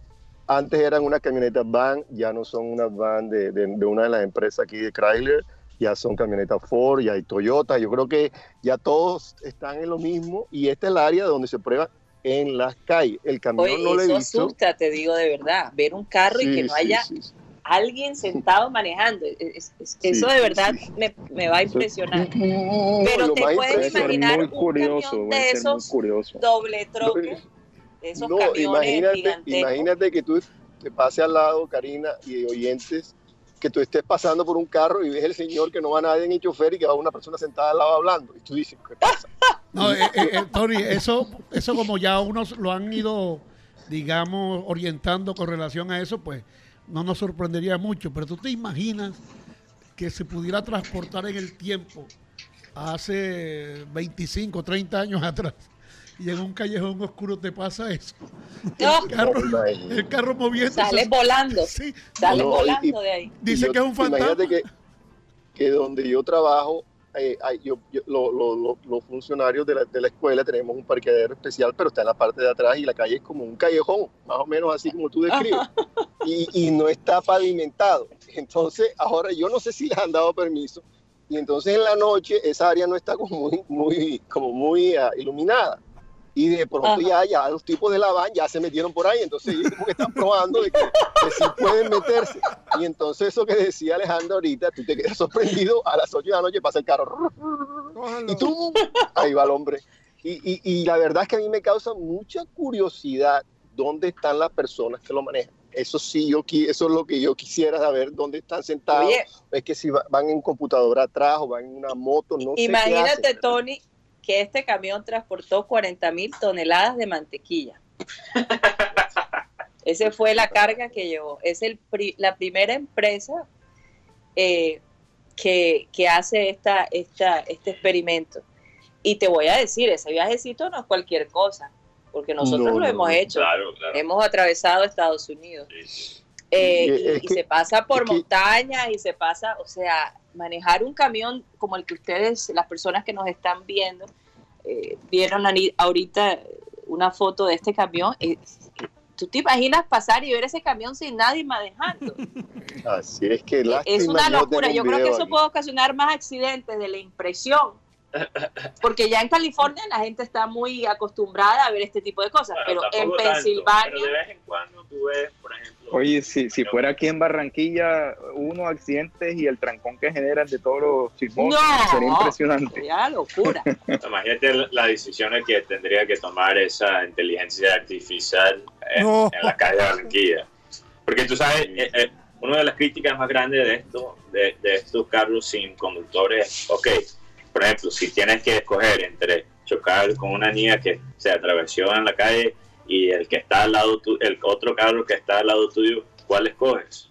Antes eran unas camionetas van, ya no son unas van de, de- de una de las empresas aquí de Chrysler, ya son camionetas Ford, ya hay Toyota. Yo creo que ya todos están en lo mismo y esta es el área donde se prueba en las calles. El camión Oye, no lo he eso visto. asusta, te digo de verdad. Ver un carro y Sí, que no haya sí, sí. alguien sentado manejando. Es- es- Sí, eso de verdad me, me va a impresionar. No, Pero te puedes imaginar muy un curioso, camión de esos curioso. doble troque, de esos No, camiones imagínate, gigantescos. imagínate que tú te pase al lado, Karina, y oyentes, que tú estés pasando por un carro y ves el señor que no va nadie ni chofer y que va una persona sentada al lado hablando. Y tú dices, ¿qué pasa? No, eh, eh, eh, Tony, eso, eso como ya unos lo han ido, digamos, orientando con relación a eso, pues no nos sorprendería mucho. Pero tú te imaginas que se pudiera transportar en el tiempo hace 25, 30 años atrás y en un callejón oscuro te pasa eso. No, El carro, el carro moviéndose. sales volando, Sí, sales No, volando y- de ahí. dice yo- que es un fantasma. Imagínate que, que donde yo trabajo, eh, hay- yo- yo- lo- lo- lo- los funcionarios de la, de la escuela tenemos un parqueadero especial, pero está en la parte de atrás y la calle es como un callejón, más o menos así como tú describes, y, y no está pavimentado. Entonces, ahora yo no sé si les han dado permiso, y entonces en la noche esa área no está como muy, muy, como muy ah, iluminada. Y de pronto Ajá. ya, ya los tipos de la van ya se metieron por ahí, entonces ellos están probando de que, que sí pueden meterse. Y entonces eso que decía Alejandro ahorita, tú te quedas sorprendido, a las 8 de la noche pasa el carro, y tú, ahí va el hombre. Y, y, y la verdad es que a mí me causa mucha curiosidad dónde están las personas que lo manejan. Eso sí, yo, eso es lo que yo quisiera saber, dónde están sentados. Oye, es que si va- van en computadora atrás o van en una moto, no sé qué imagínate, hacen. Tony, que este camión transportó 40 mil toneladas de mantequilla. Esa fue la carga que llevó. Es el pri- la primera empresa eh, que, que hace esta, esta, este experimento. Y te voy a decir, ese viajecito no es cualquier cosa, porque nosotros No, lo no, hemos no. hecho. Claro, claro. Hemos atravesado Estados Unidos. Sí, sí. Eh, Y- y, que- se pasa por que- montañas y se pasa, o sea, manejar un camión como el que ustedes, las personas que nos están viendo, eh, vieron ahorita una foto de este camión. eh, ¿Tú te imaginas pasar y ver ese camión sin nadie manejando? Así es que es una locura. Yo creo que eso aquí. puede ocasionar más accidentes de la impresión. Porque ya en California la gente está muy acostumbrada a ver este tipo de cosas, Bueno, pero en tampoco tanto, Pensilvania... pero de vez en cuando tú ves, por ejemplo. Oye, si, si fuera aquí en Barranquilla, unos accidentes y el trancón que generan de todos los chismosos, No. sería impresionante. Ya, locura. Imagínate las decisiones que tendría que tomar esa inteligencia artificial en, No. en la calle de Barranquilla. Porque tú sabes, eh, eh, una de las críticas más grandes de esto, de, de estos carros sin conductores, ok, por ejemplo, si tienes que escoger entre chocar con una niña que se atravesó en la calle y el que está al lado tu- el otro carro que está al lado tuyo, ¿cuál escoges?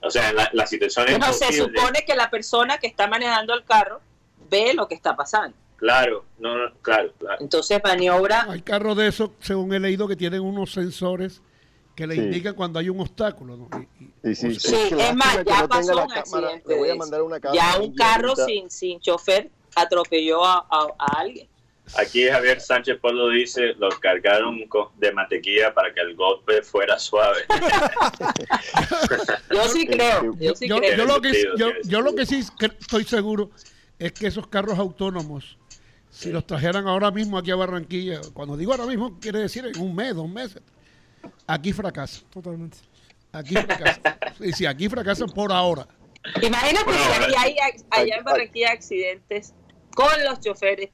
O sea, la, la situación es Bueno, se supone que la persona que está manejando el carro ve lo que está pasando. Claro, no, no, claro, claro. Entonces maniobra. Hay carros de esos, según he leído, que tienen unos sensores que le Sí. indican cuando hay un obstáculo. ¿no? Y- y- Sí, sí, sí. es más, ya no pasó un cámara. accidente Le voy de a mandar una Ya un carro sin, sin chofer atropelló a, a- a alguien. Aquí Javier Sánchez Polo dice, los cargaron de mantequilla para que el golpe fuera suave. Yo sí creo, yo sí yo, creo. yo lo que, yo, yo lo que sí estoy seguro es que esos carros autónomos, si los trajeran ahora mismo aquí a Barranquilla, cuando digo ahora mismo, quiere decir en un mes, dos meses, aquí fracasan. Totalmente. Aquí fracasan. Y si aquí fracasan por ahora. Imagínate Bueno, si ahora- aquí hay allá en Barranquilla accidentes con los choferes.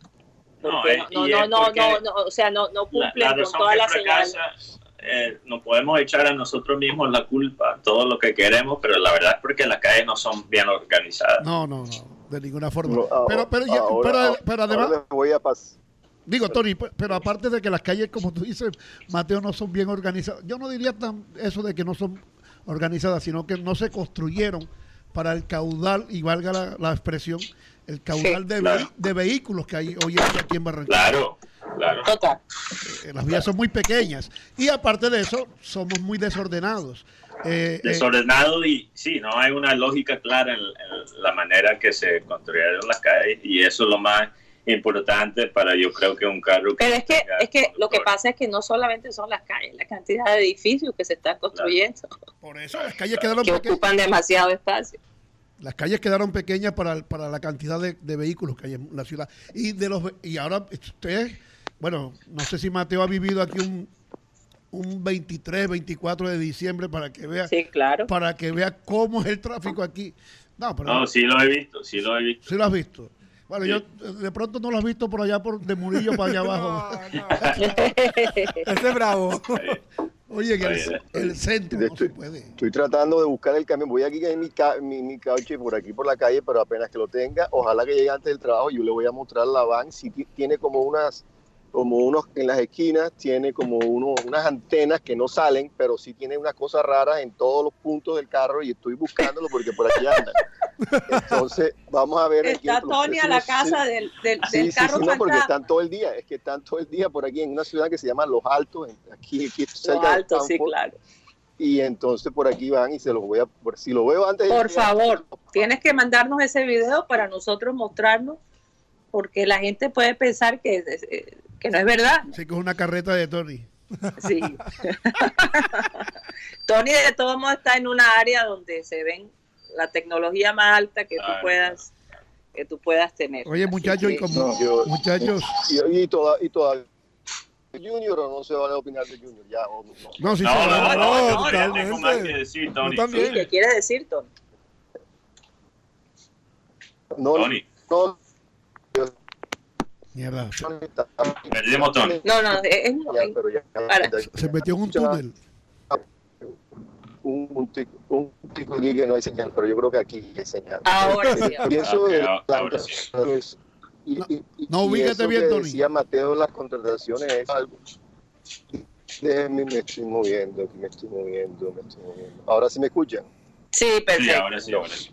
No, Porque eh, no, no, no, no, no, o sea, no, no La, cumplen la con razón todas que las señales. fracasa eh, nos podemos echar a nosotros mismos la culpa, todo lo que queremos, pero la verdad es porque las calles no son bien organizadas. No, no, no, de ninguna forma. No, pero, pero, ya- pero, ahora- pero ahora además, les voy a pasar. Digo, Tony, pe- pero aparte de que las calles, como tú dices, Mateo, no son bien organizadas, yo no diría tan eso de que no son organizadas, sino que no se construyeron para el caudal, y valga la, la expresión, el caudal de, claro. de vehículos que hay hoy en día aquí en Barranquilla. Claro, claro. Total. Eh, Las vías son muy pequeñas. Y aparte de eso, somos muy desordenados. Eh, eh, Desordenado y sí, no hay una lógica clara en, en la manera que se construyeron las calles y eso es lo más importante para yo creo que un carro Pero es que, es que lo que pasa es que no solamente son las calles, la cantidad de edificios que se están construyendo, por eso las calles quedaron que pequeñas. ocupan demasiado espacio. Las calles quedaron pequeñas para, para la cantidad de, de vehículos que hay en la ciudad. Y de los y ahora usted, bueno, no sé si Mateo ha vivido aquí un, un 23, 24 de diciembre para que vea Sí, claro. para que vea cómo es el tráfico aquí. No, pero No, sí lo he visto, sí lo he visto. sí lo has visto. Bueno, Sí. yo de pronto no lo has visto por allá por de Murillo para allá abajo. No, no. Ese es bravo. Oye, en el, el centro de no esto- se puede. Estoy tratando de buscar el camión. Voy aquí en mi, ca- mi, mi cauche por aquí por la calle, pero apenas que lo tenga, ojalá que llegue antes del trabajo. Yo le voy a mostrar la van. Si ti- tiene como unas, como unos en las esquinas, tiene como uno, unas antenas que no salen, pero sí tiene unas cosas raras en todos los puntos del carro y estoy buscándolo porque por aquí andan. Entonces, vamos a ver. Está los Tony a la casa del, del, Sí, del sí, carro sí, no, porque están todo el día, es que están todo el día por aquí en una ciudad que se llama Los Altos, aquí, aquí Lo cerca de alto, sí, claro. y entonces por aquí van y se los voy a, por, si lo veo antes Por favor, tienes que mandarnos ese video para nosotros mostrarnos, porque la gente puede pensar que, que no es verdad. Sí que es una carreta de Tony. Sí. Tony de todos modos está en una área donde se ven la tecnología más alta que tú puedas que tú puedas tener. Oye, muchachos, y que- como No, yo- muchachos, y, y, toda, y todavía Junior o no se vale opinar de Junior ya o no. no, sí, No, se no, va. no, no, yo totalmente. tengo más que decir, Tony. Yo también. Sí, ¿qué quiere decir Tony? no, Tony, no, Mierda, no, está- perdimos Tony. No, no, es, se metió en un túnel. un, un, tico, un tico aquí que no hay señal, pero yo creo que aquí hay señal. ahora sí. ahora. Pienso Ok, de ahora- sí. es- y, No, y- y- no, y ubícate eso bien, Tony. Decía Mateo, las contrataciones es algo. Déjenme, me estoy moviendo, me estoy moviendo, me estoy moviendo. Ahora sí me escuchan. Sí, Sí, perfecto. ahora sí, ahora sí.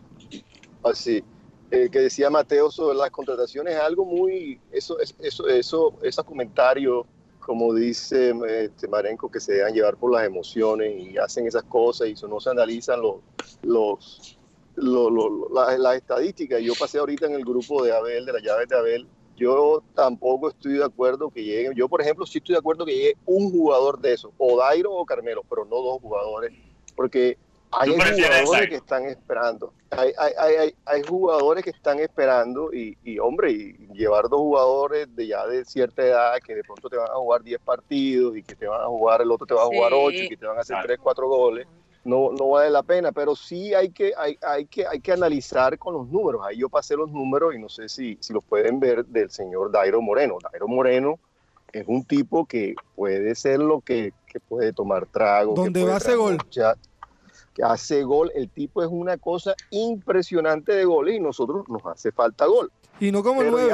Así. Eh, que decía Mateo sobre las contrataciones es algo muy. Eso, es- eso, eso, esos comentarios, como dice este, Marenco, que se dejan llevar por las emociones y hacen esas cosas y eso no se analizan los, los, lo- lo- la- las estadísticas. Yo pasé ahorita en el grupo de Abel, de las llaves de Abel. Yo tampoco estoy de acuerdo que lleguen. Yo, por ejemplo, sí estoy de acuerdo que llegue un jugador de esos, o Dairo o Carmelo, pero no dos jugadores, porque hay ¿Tú prefieres jugadores que están esperando. Hay, hay, hay, hay, hay jugadores que están esperando y, y, hombre, y llevar dos jugadores de ya de cierta edad que de pronto te van a jugar 10 partidos y que te van a jugar, el otro te va a jugar Sí. 8 y que te van a hacer Claro. 3, 4 goles, no, no vale la pena, pero sí hay que, hay, hay, que, hay que analizar con los números. Ahí yo pasé los números y no sé si, si los pueden ver del señor Dairo Moreno. Dairo Moreno es un tipo que puede ser lo que, que puede tomar trago. que Donde puede va hace gol. Hace gol. El tipo es una cosa impresionante de goles y nosotros nos hace falta gol. Y no como nueve.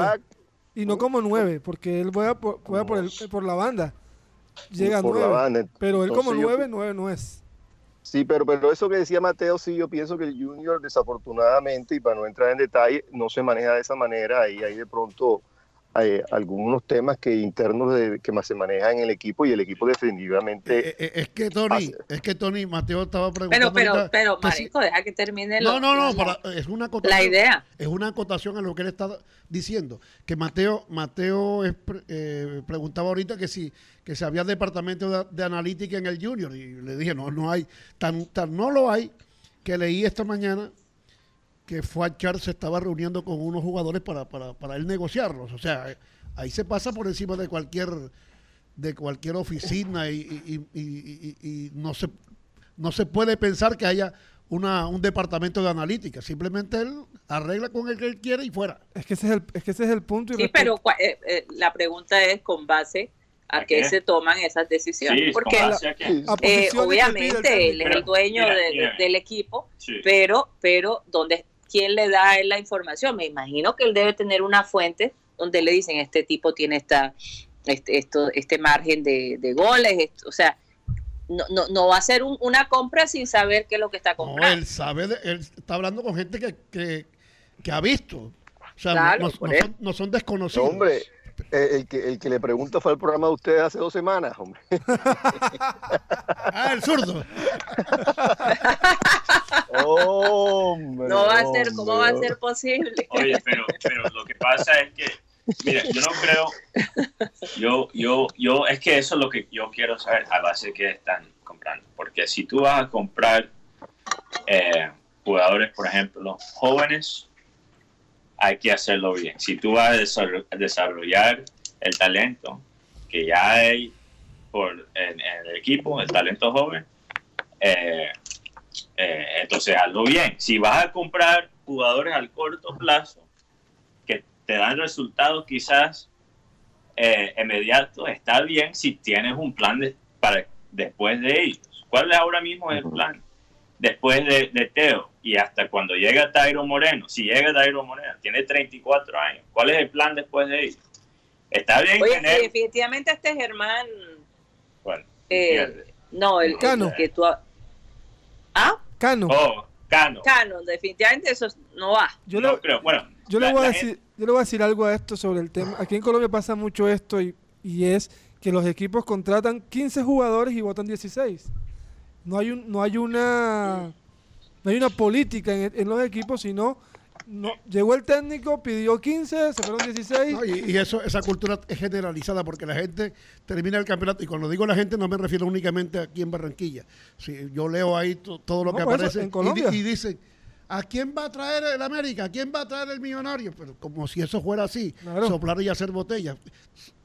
Y no como nueve, porque él juega por, juega por, el, por la banda. Llega por la nueve. banda. Pero él como Entonces yo- nueve, nueve no es. Sí, pero, pero eso que decía Mateo, sí, yo pienso que el Junior, desafortunadamente, y para no entrar en detalle, no se maneja de esa manera. Ahí hay de pronto hay algunos temas que internos de, que más se manejan en el equipo y el equipo definitivamente. Eh, eh, es que Tony, Pase. es que Tony, Mateo estaba Pero, preguntando. pero, pero, si- Marico, deja que termine no, lo- no, no, la, para- es una la acotación. idea. Es una acotación a lo que él está diciendo. Que Mateo, Mateo es eh, preguntaba ahorita que si que si había departamento de, de analítica en el Junior. Y le dije, no, no hay. Tan, tan no lo hay que leí esta mañana que Fuachar se estaba reuniendo con unos jugadores para, para, para él negociarlos. O sea, ahí se pasa por encima de cualquier de cualquier oficina y, y- y- y- y- y no se no se puede pensar que haya una, un departamento de analítica. Simplemente él arregla con el que él quiere y fuera. Es que ese es el, es que ese es el punto. y Sí, respecto- pero eh, eh, la pregunta es con base a ¿A qué qué? se toman esas decisiones. Sí, porque eh, obviamente él es el dueño mira, de- mira. de- del equipo, Sí. pero, pero ¿dónde, ¿quién le da a él la información? Me imagino que él debe tener una fuente donde le dicen, este tipo tiene esta, este, esto, este margen de, de goles, esto- o sea, no, no, no va a ser un- una compra sin saber qué es lo que está No, comprando. él sabe, de- él está hablando con gente que, que, que ha visto. O sea, no- Claro, no, no son, no son No, desconocidos. hombre, eh, el que, el que le pregunta fue al programa de ustedes hace dos semanas, hombre. Ah, el zurdo. Hombre, no va a ser, ¿cómo va a ser posible? Oye, pero, pero lo que pasa es que, mira, yo no creo, yo, yo, yo, es que eso es lo que yo quiero saber a base de que están comprando. Porque si tú vas a comprar eh, jugadores, por ejemplo, jóvenes, hay que hacerlo bien. Si tú vas a desarro- a desarrollar el talento que ya hay por, en, en el equipo, el talento joven, eh, eh, entonces hazlo bien. Si vas a comprar jugadores al corto plazo que te dan resultados quizás eh, inmediatos, está bien si tienes un plan de- para después de ellos. ¿Cuál es ahora mismo el plan? Después de, de Teo y hasta cuando llega Tairo Moreno, si llega Tairo Moreno, tiene 34 años, ¿cuál es el plan después de ellos? Está bien Oye, tener... sí, definitivamente este Germán, Bueno, eh, no, el, el Cano. que tú... ha- Ah, Cano, Oh, Cano. Cano, definitivamente eso no va. yo no le, creo. Bueno, yo le la- voy a decir, yo le voy a decir algo a esto sobre el tema. Aquí en Colombia pasa mucho esto y, y es que los equipos contratan 15 jugadores y votan 16. No hay un, no hay una no hay una política en, en los equipos, sino no, llegó el técnico, pidió 15, se fueron 16. No, y, y eso, esa cultura es generalizada porque la gente termina el campeonato. Y cuando digo la gente, no me refiero únicamente aquí en Barranquilla. Sí, yo leo ahí to- todo lo No, que aparece en y di- Colombia. y, dicen. ¿A quién va a traer el América? ¿A quién va a traer el millonario? Pero como si eso fuera así, Claro. soplar y hacer botellas.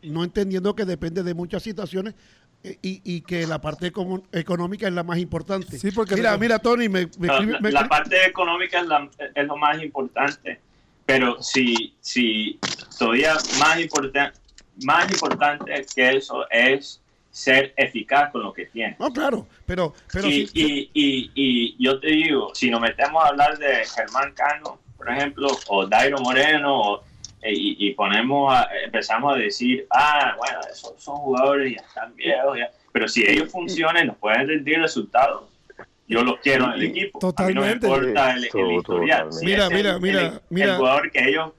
No entendiendo que depende de muchas situaciones y, y que la parte económica es la más importante. Sí, porque mira, mira, Tony, me, me la, me la parte económica es, la- es lo más importante, pero si, si todavía más importante, más importante que eso es ser eficaz con lo que tienes. No, claro, pero, pero y, sí- y, y, y yo te digo, si nos metemos a hablar de Germán Cano, por ejemplo, o Dairo Moreno, o- y, y ponemos a- empezamos a decir, ah, bueno, esos son jugadores ya están viejos, ya. pero si ellos funcionan, nos pueden rendir resultados. Yo los quiero en el equipo. Totalmente. A mí no me importa el, el historial. Si Mira, es mira, el- mira, el- mira. El jugador que ellos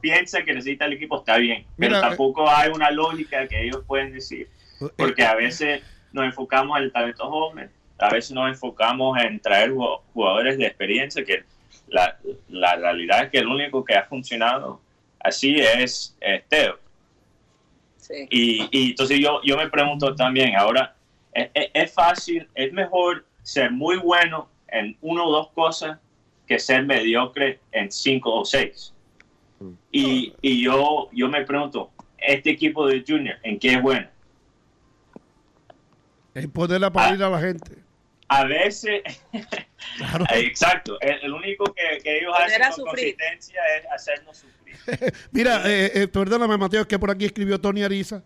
piensan que necesita el equipo está bien, pero Mira, eh, tampoco hay una lógica que ellos pueden decir porque a veces nos enfocamos en el talento joven, a veces nos enfocamos en traer ju- jugadores de experiencia, que la, la realidad es que el único que ha funcionado así es, es Teo. Sí. Y, y entonces yo, yo me pregunto también, ahora, ¿es, es- es fácil, es mejor ser muy bueno en uno o dos cosas que ser mediocre en cinco o seis? Y, y yo, yo me pregunto, este equipo de Junior, ¿en qué es bueno? es ponerla para ir a la gente. A veces, Claro. exacto, el, el único que, que ellos Poner hacen con sufrir. consistencia es hacernos sufrir. Mira, eh, eh, perdóname, Mateo, que por aquí escribió Tony Ariza.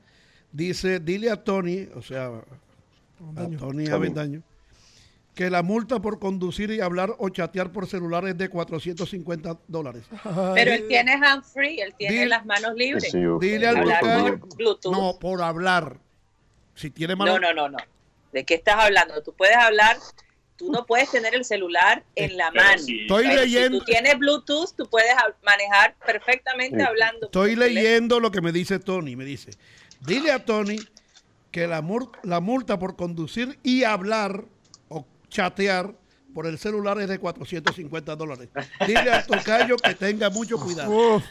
Dice, dile a Tony, o sea, a. Tony Avendaño, que la multa por conducir y hablar o chatear por celular es de 450 dólares. Pero él tiene hand free, él tiene Dile- las manos libres. Sí, señor. Dile al Hablar tocayo- por Bluetooth. No, por hablar. Si tiene mala... No, no, no, no. ¿De qué estás hablando? Tú puedes hablar, tú no puedes tener el celular en la Pero mano. si- Estoy Pero leyendo, Si tú tienes Bluetooth, tú puedes manejar perfectamente Sí. hablando. estoy teléfono. leyendo lo que me dice Tony. Me dice, dile a Tony que la, mur- la multa por conducir y hablar o chatear por el celular es de 450 dólares. Dile a Tocayo que tenga mucho cuidado. Uf,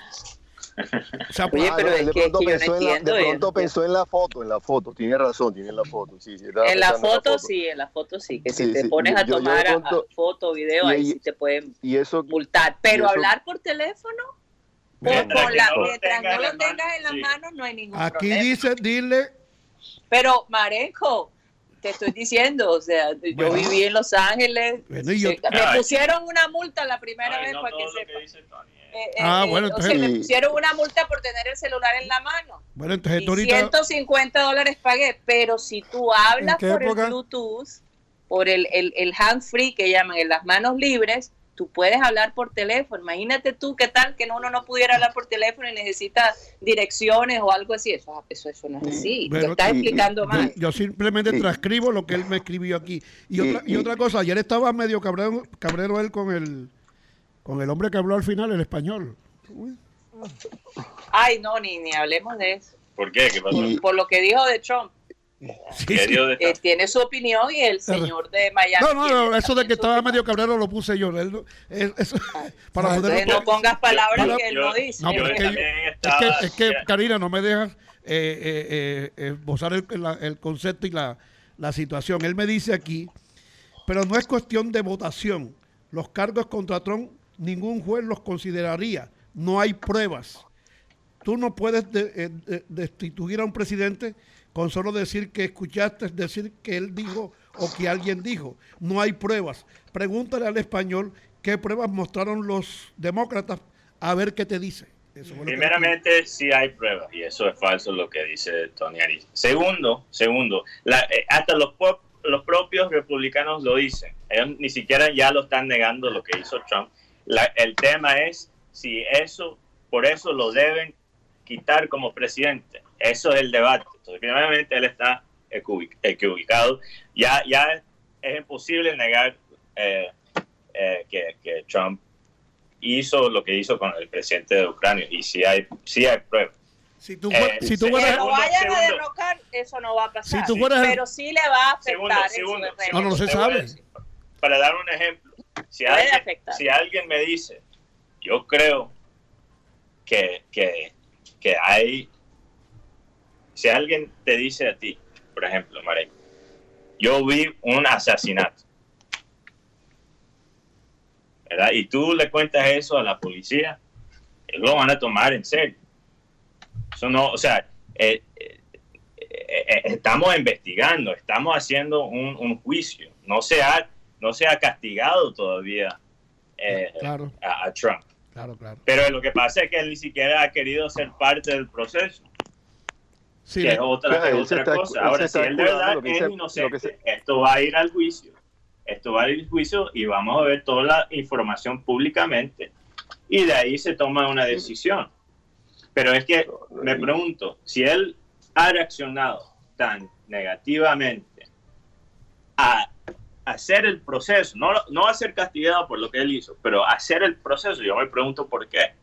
O sea, Oye, pero es de que- pronto, que yo no pensó, en la, entiendo, de yo no pronto entiendo. pensó en la foto, en la foto, tiene razón, tiene la foto. Sí, sí, estaba En la foto sí, en la foto sí. Que si Sí, te pones yo- a yo- yo de tomar a- foto, video, y ahí sí te pueden Y eso, multar. Pero eso- hablar por teléfono, o Mientras con la- no lo mientras tengas no en lo las manos, tengas en las sí. manos, no hay ningún aquí problema. dice, dile, Pero, Marenco, te estoy diciendo, o sea, yo viví en Los Ángeles, Bueno, y yo- se- me pusieron una multa la primera Ay, vez no para que todo lo sepa. Eh, Ah, eh, bueno, o entonces- sea, me Y- pusieron una multa por tener el celular en la mano. Bueno, entonces Y ahorita... 150 dólares pagué, pero si tú hablas ¿En qué por época? el Bluetooth, por el, el, el hand free que llaman en las manos libres, tú puedes hablar por teléfono. Imagínate tú qué tal que uno no pudiera hablar por teléfono y necesita direcciones o algo así. Eso, eso, eso no es así. Pero- y- explicando y- mal. Yo simplemente transcribo lo que él me escribió aquí. Y otra, y Y- otra cosa, ayer estaba medio cabrero, cabrero él con el, con el hombre que habló al final, el español. Ay, no, ni, ni hablemos de eso. ¿Por qué? ¿Qué pasó? Por lo que dijo de Trump. Sí, ¿Qué sí. Eh, tiene su opinión y el señor de Miami. No, no, no, eso de que estaba opinión. medio cabrero lo puse yo. Él no- es- eso- para Entonces no pongas palabras Yo- que él yo- no dice. No, Yo es que, es que. Karina, no me dejas eh, eh, eh, eh, esbozar el, la- el concepto y la, la situación. Él me dice aquí, pero no es cuestión de votación. Los cargos contra Trump, ningún juez los consideraría. No hay pruebas. Tú no puedes de- eh, de- destituir a un presidente con solo decir que escuchaste, decir que él dijo o que alguien dijo. No hay pruebas. Pregúntale al español qué pruebas mostraron los demócratas a ver qué te dice. Eso Primeramente, sí hay pruebas, y eso es falso lo que dice Tony Arias. Segundo, segundo, la- eh, hasta los, los propios republicanos lo dicen. Ellos ni siquiera ya lo están negando lo que hizo Trump. La- el tema es si eso, por eso lo deben quitar como presidente. Eso es el debate. Entonces, primeramente, él está equivoc- equivocado. Ya, ya es imposible negar eh, eh, que, que Trump hizo lo que hizo con el presidente de Ucrania y si hay, sí hay pruebas. Si tú, Eh, si tú. Que lo Segundo, vayan a derrocar, eso no va a pasar. Si tú fueras pero sí le va a afectar Segundo, segundo. No, no, no se sabe. Para dar un ejemplo, si alguien, afectar. si alguien me dice, yo creo que, que, que hay, si alguien te dice a ti, por ejemplo, Marek, yo vi un asesinato, ¿verdad? Y tú le cuentas eso a la policía, lo van a tomar en serio. Eso no, o sea, eh, eh, eh, eh, estamos investigando, estamos haciendo un, un juicio. No se ha, no se ha castigado todavía eh, Claro, a, a Trump. claro, claro. Pero lo que pasa es que él ni siquiera ha querido ser parte del proceso, Sí, que es otra, otra está- cosa. Ahora, si él de verdad lo que es dice- lo que inocente, se- esto va a ir al juicio. Esto va a ir al juicio y vamos a ver toda la información públicamente. Y de ahí se toma una decisión. Pero es que me pregunto, si él ha reaccionado tan negativamente hacer el proceso, no, no a ser castigado por lo que él hizo, pero hacer el proceso, yo me pregunto por qué.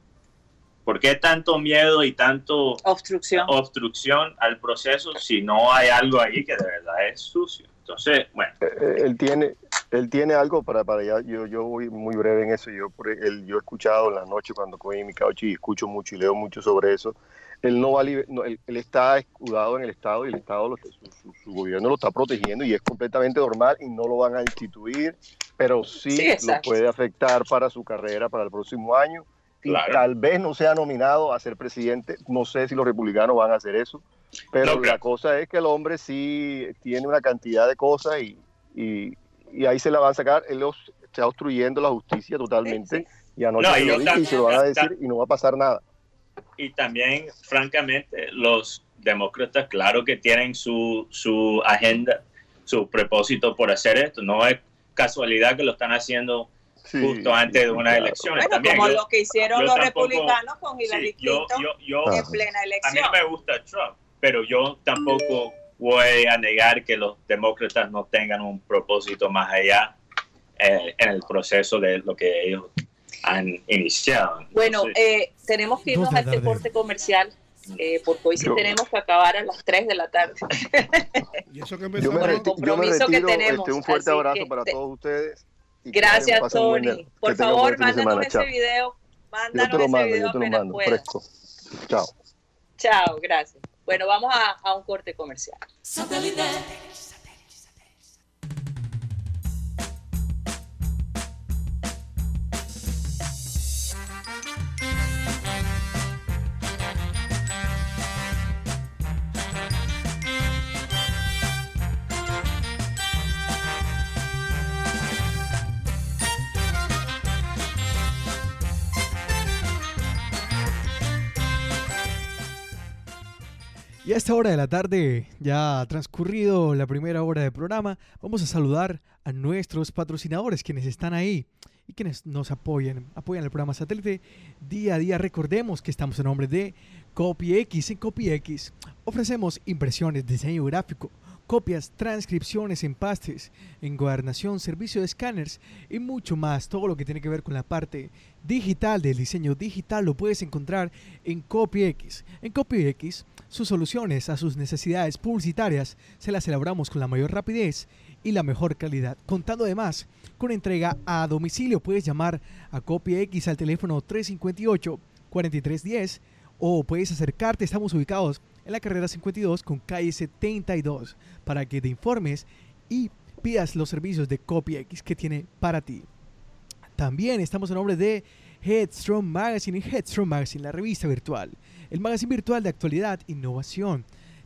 ¿Por qué tanto miedo y tanto Obstrucción. obstrucción al proceso si no hay algo ahí que de verdad es sucio? Entonces, bueno, Eh, él tiene él tiene algo para para allá yo yo voy muy breve en eso yo por él, yo he escuchado en la noche cuando cojo en mi couch y escucho mucho y leo mucho sobre eso él no va a liber- no, él, él está escudado en el estado y el estado lo está- su, su- su gobierno lo está protegiendo y es completamente normal y no lo van a instituir pero sí, Sí, lo puede afectar para su carrera para el próximo año y Claro. tal vez no sea nominado a ser presidente no sé si los republicanos van a hacer eso pero No, la cosa es que el hombre sí tiene una cantidad de cosas y, y, y ahí se la van a sacar. Él los está obstruyendo la justicia totalmente. Y anoche No, se y lo y se lo van a decir y no va a pasar nada. Y también, francamente, los demócratas, claro que tienen su, su agenda, su propósito por hacer esto. No es casualidad que lo están haciendo Sí, justo antes de sí, unas claro. elecciones. Bueno, también. como Yo- lo que hicieron los tampoco- republicanos con Hillary sí, yo, Clinton yo, yo- en plena a mí elección. no me gusta Trump, pero yo tampoco voy a negar que los demócratas no tengan un propósito más allá eh, en el proceso de lo que ellos han iniciado. Bueno, eh, tenemos que irnos a este corte comercial, eh, porque hoy sí Yo- tenemos que acabar a las 3 de la tarde. y eso que Yo me, Por el reti- yo me compromiso que retiro. tenemos, este, un fuerte así abrazo que para te- todos ustedes. Gracias, Tony. Por favor, mándanos semana. ese Chao. video. Yo Mándanos te lo ese mando, video yo te lo mando, fresco. Chao. Chao, gracias. Bueno, vamos a, a un corte comercial. Y a esta hora de la tarde, ya transcurrido la primera hora de programa, vamos a saludar a nuestros patrocinadores, quienes están ahí y quienes nos apoyan, apoyan el programa satélite día a día. Recordemos que estamos en nombre de CopyX. En CopyX ofrecemos impresiones, diseño gráfico, copias, transcripciones, empastes, encuadernación, servicio de escáneres y mucho más. Todo lo que tiene que ver con la parte digital del diseño digital lo puedes encontrar en CopyX. En CopyX, sus soluciones a sus necesidades publicitarias se las elaboramos con la mayor rapidez y la mejor calidad. Contando además con entrega a domicilio, puedes llamar a CopyX al teléfono 358 4310 o puedes acercarte. Estamos ubicados en la carrera 52 con calle 72 para que te informes y pidas los servicios de CopyX que tiene para ti. También estamos en nombre de Headstrong Magazine y Headstrong Magazine, la revista virtual, el magazine virtual de actualidad, innovación,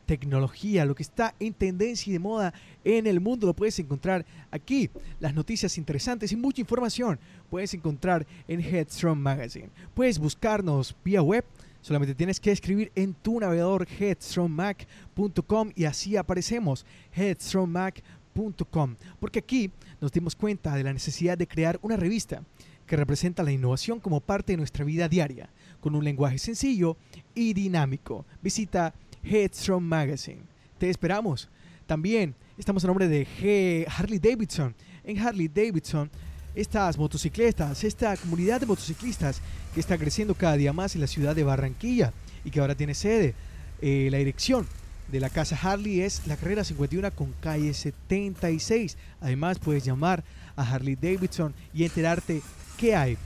tecnología, lo que está en tendencia y de moda en el mundo. Lo puedes encontrar aquí. Las noticias interesantes y mucha información puedes encontrar en Headstrong Magazine. Puedes buscarnos vía web. Solamente tienes que escribir en tu navegador headstrongmac.com y así aparecemos. headstrongmac.com. Porque aquí nos dimos cuenta de la necesidad de crear una revista que representa la innovación como parte de nuestra vida diaria, con un lenguaje sencillo y dinámico. Visita Headstrong Magazine. Te esperamos. También estamos en nombre de Harley Davidson. En Harley Davidson, estas motocicletas, esta comunidad de motociclistas que está creciendo cada día más en la ciudad de Barranquilla y que ahora tiene sede. Eh, la dirección de la casa Harley es la carrera 51 con calle 76. Además, puedes llamar a Harley Davidson y enterarte qué hay.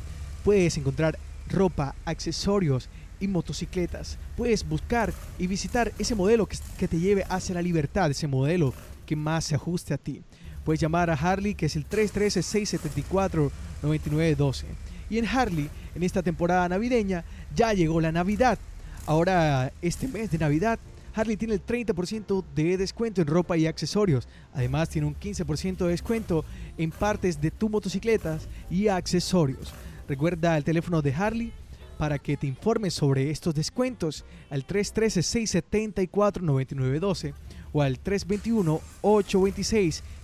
Puedes encontrar ropa, accesorios y motocicletas. Puedes buscar y visitar ese modelo que, que te lleve hacia la libertad, ese modelo que más se ajuste a ti. Puedes llamar a Harley que es el 313-674-9912. Y en Harley, en esta temporada navideña, ya llegó la Navidad. Ahora, este mes de Navidad, Harley tiene el 30% de descuento en ropa y accesorios. Además, tiene un 15% de descuento en partes de tu motocicletas y accesorios. Recuerda el teléfono de Harley para que te informes sobre estos descuentos al 313-674-9912 o al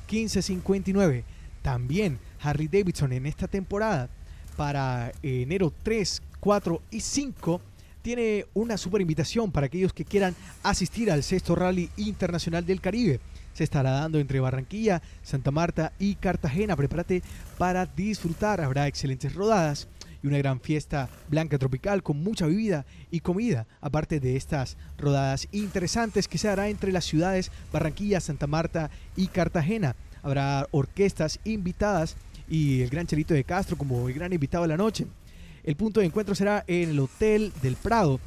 321-826-1559. También Harley Davidson en esta temporada para enero 3, 4 y 5 tiene una super invitación para aquellos que quieran asistir al sexto Rally Internacional del Caribe. Se estará dando entre Barranquilla, Santa Marta y Cartagena. Prepárate para disfrutar. Habrá excelentes rodadas y una gran fiesta blanca tropical con mucha bebida y comida, aparte de estas rodadas interesantes que se hará entre las ciudades Barranquilla, Santa Marta y Cartagena. Habrá orquestas invitadas y el gran Chelito de Castro como el gran invitado de la noche. El punto de encuentro será en el Hotel del Prado.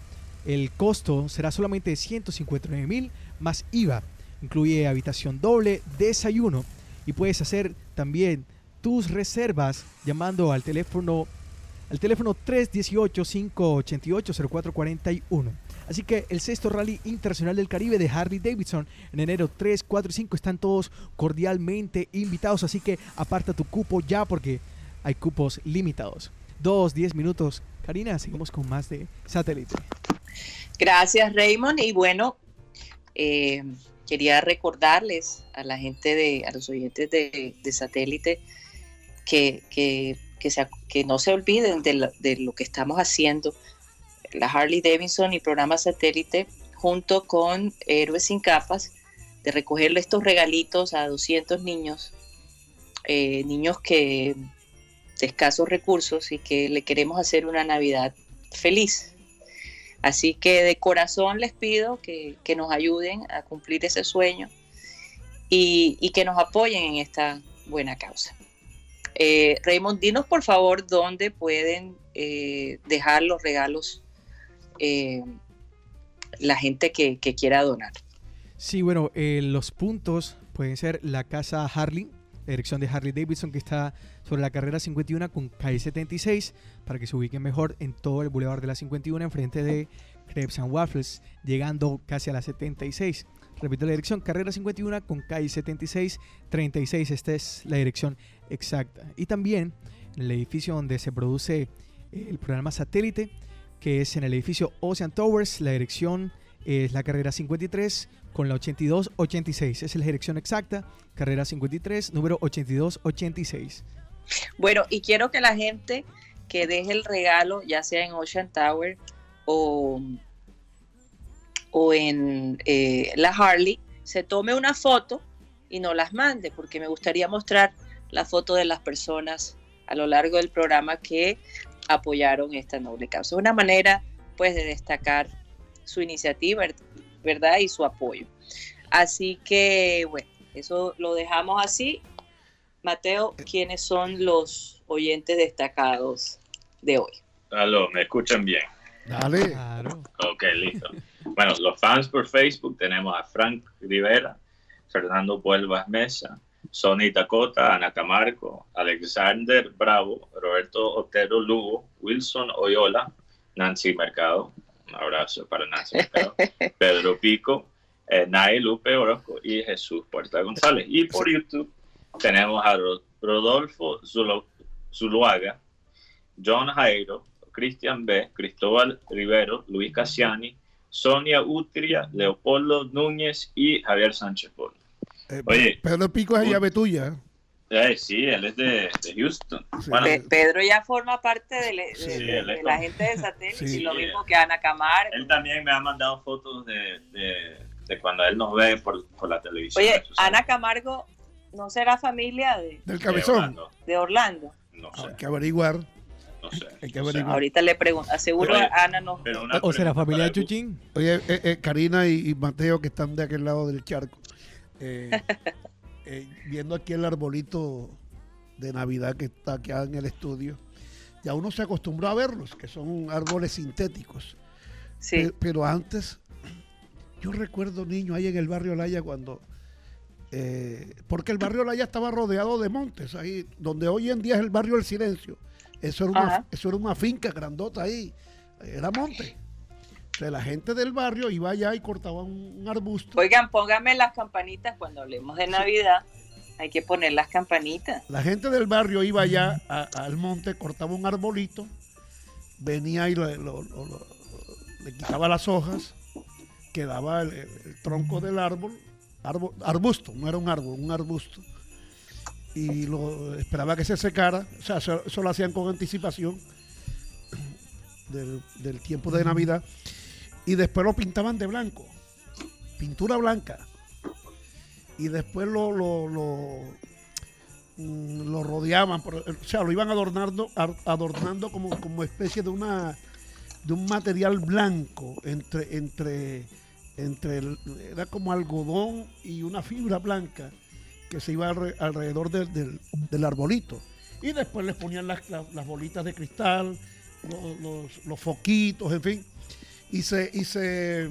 El costo será solamente 159 mil más IVA. Incluye habitación doble, desayuno y puedes hacer también tus reservas llamando al teléfono al teléfono 318-588-0441. Así que el sexto Rally Internacional del Caribe de Harley Davidson en enero 3, 4 y 5 están todos cordialmente invitados. Así que aparta tu cupo ya porque hay cupos limitados. Dos, diez minutos. Karina, seguimos con más de satélite. Gracias, Raymond. Y bueno, eh, quería recordarles a la gente de, a los oyentes de, de satélite que, que que, que no se olviden de, lo que estamos haciendo. La Harley Davidson y programa satélite, junto con Héroes sin Capas, de recogerle estos regalitos a 200 niños, eh, niños que de escasos recursos y que le queremos hacer una Navidad feliz. Así que de corazón les pido que, nos ayuden a cumplir ese sueño y que nos apoyen en esta buena causa. Eh, Raymond, dinos por favor dónde pueden eh, dejar los regalos eh, la gente que, quiera donar. Sí, bueno, los puntos pueden ser la casa Harley, la dirección de Harley Davidson que está sobre la carrera 51 con calle 76 para que se ubiquen mejor en todo el bulevar de la 51 enfrente de Crepes and Waffles, llegando casi a la 76. Repito la dirección, carrera 51 con calle 76, 36. Esta es la dirección exacta. Y también en el edificio donde se produce el programa satélite, que es en el edificio Ocean Towers, la dirección es la carrera 53 con la 8286. Esa es la dirección exacta, carrera 53, número 8286. Bueno, y quiero que la gente que deje el regalo, ya sea en Ocean Tower o, o en eh, la Harley, se tome una foto y no las mande, porque me gustaría mostrar la foto de las personas a lo largo del programa que apoyaron esta noble causa. Una manera, pues, de destacar su iniciativa, ¿verdad? Y su apoyo. Así que, bueno, eso lo dejamos así. Mateo, ¿quiénes son los oyentes destacados de hoy? Aló, ¿me escuchan bien? Dale. Claro. Ok, listo. Bueno, los fans por Facebook tenemos a Frank Rivera, Fernando Puelvas Mesa, Sonny Tacota, Ana Camargo, Alexander Bravo, Roberto Otero Lugo, Wilson Oyola, Nancy Mercado, un abrazo para Nancy Mercado, Pedro Pico, eh, Nay Lupe Orozco y Jesús Puerta González. Y por YouTube tenemos a Ro- Rodolfo Zulo- Zuluaga, John Jairo, Cristian B., Cristóbal Rivero, Luis Cassiani, Sonia Utria, Leopoldo Núñez y Javier Sánchez Polo. Eh, Oye. Pedro Pico es llave tuya. Eh, sí, él es de, de Houston. Sí. Bueno, Pe- Pedro ya forma parte de, le- de- Sí, de- de la gente de satélite, Sí. y lo mismo que Ana Camargo. él también me ha mandado fotos de, de, de cuando él nos ve por, por la televisión. Oye. Ana Camargo no será familia de, Del De cabezón. Orlando. de Orlando. No sé, Hay que averiguar. No sé. Hay que no sé. averiguar. Ahorita le pregunto, seguro Oye, Ana una ¿O será familia de Chuchín? Oye, eh, eh, Karina y, y Mateo, que están de aquel lado del charco, eh, eh, viendo aquí el arbolito de Navidad que está aquí en el estudio, ya uno se acostumbró a verlos, que son árboles sintéticos. Sí, Pe- Pero antes, yo recuerdo niño ahí en el barrio Laya cuando. eh, porque el barrio Laya estaba rodeado de montes, ahí, donde hoy en día es el barrio del silencio. Eso era una, eso era una finca grandota ahí, era monte. O sea, la gente del barrio iba allá y cortaba un, un arbusto. Oigan, pónganme las campanitas cuando hablemos de Navidad. Hay que poner las campanitas. La gente del barrio iba allá a- al monte, cortaba un arbolito, venía y lo- lo- le quitaba las hojas, quedaba el tronco del árbol, árbol, arbusto, no era un árbol, un arbusto, y lo esperaba que se secara, o sea, eso, lo hacían con anticipación del, tiempo de Navidad, y después lo pintaban de blanco, pintura blanca, y después lo, lo, lo, rodeaban, o sea, lo iban adornando, adornando como, como especie de una de un material blanco entre entre entre era como algodón y una fibra blanca que se iba alre- alrededor del, del- arbolito y después les ponían las, las- bolitas de cristal los, los- foquitos en fin y se y se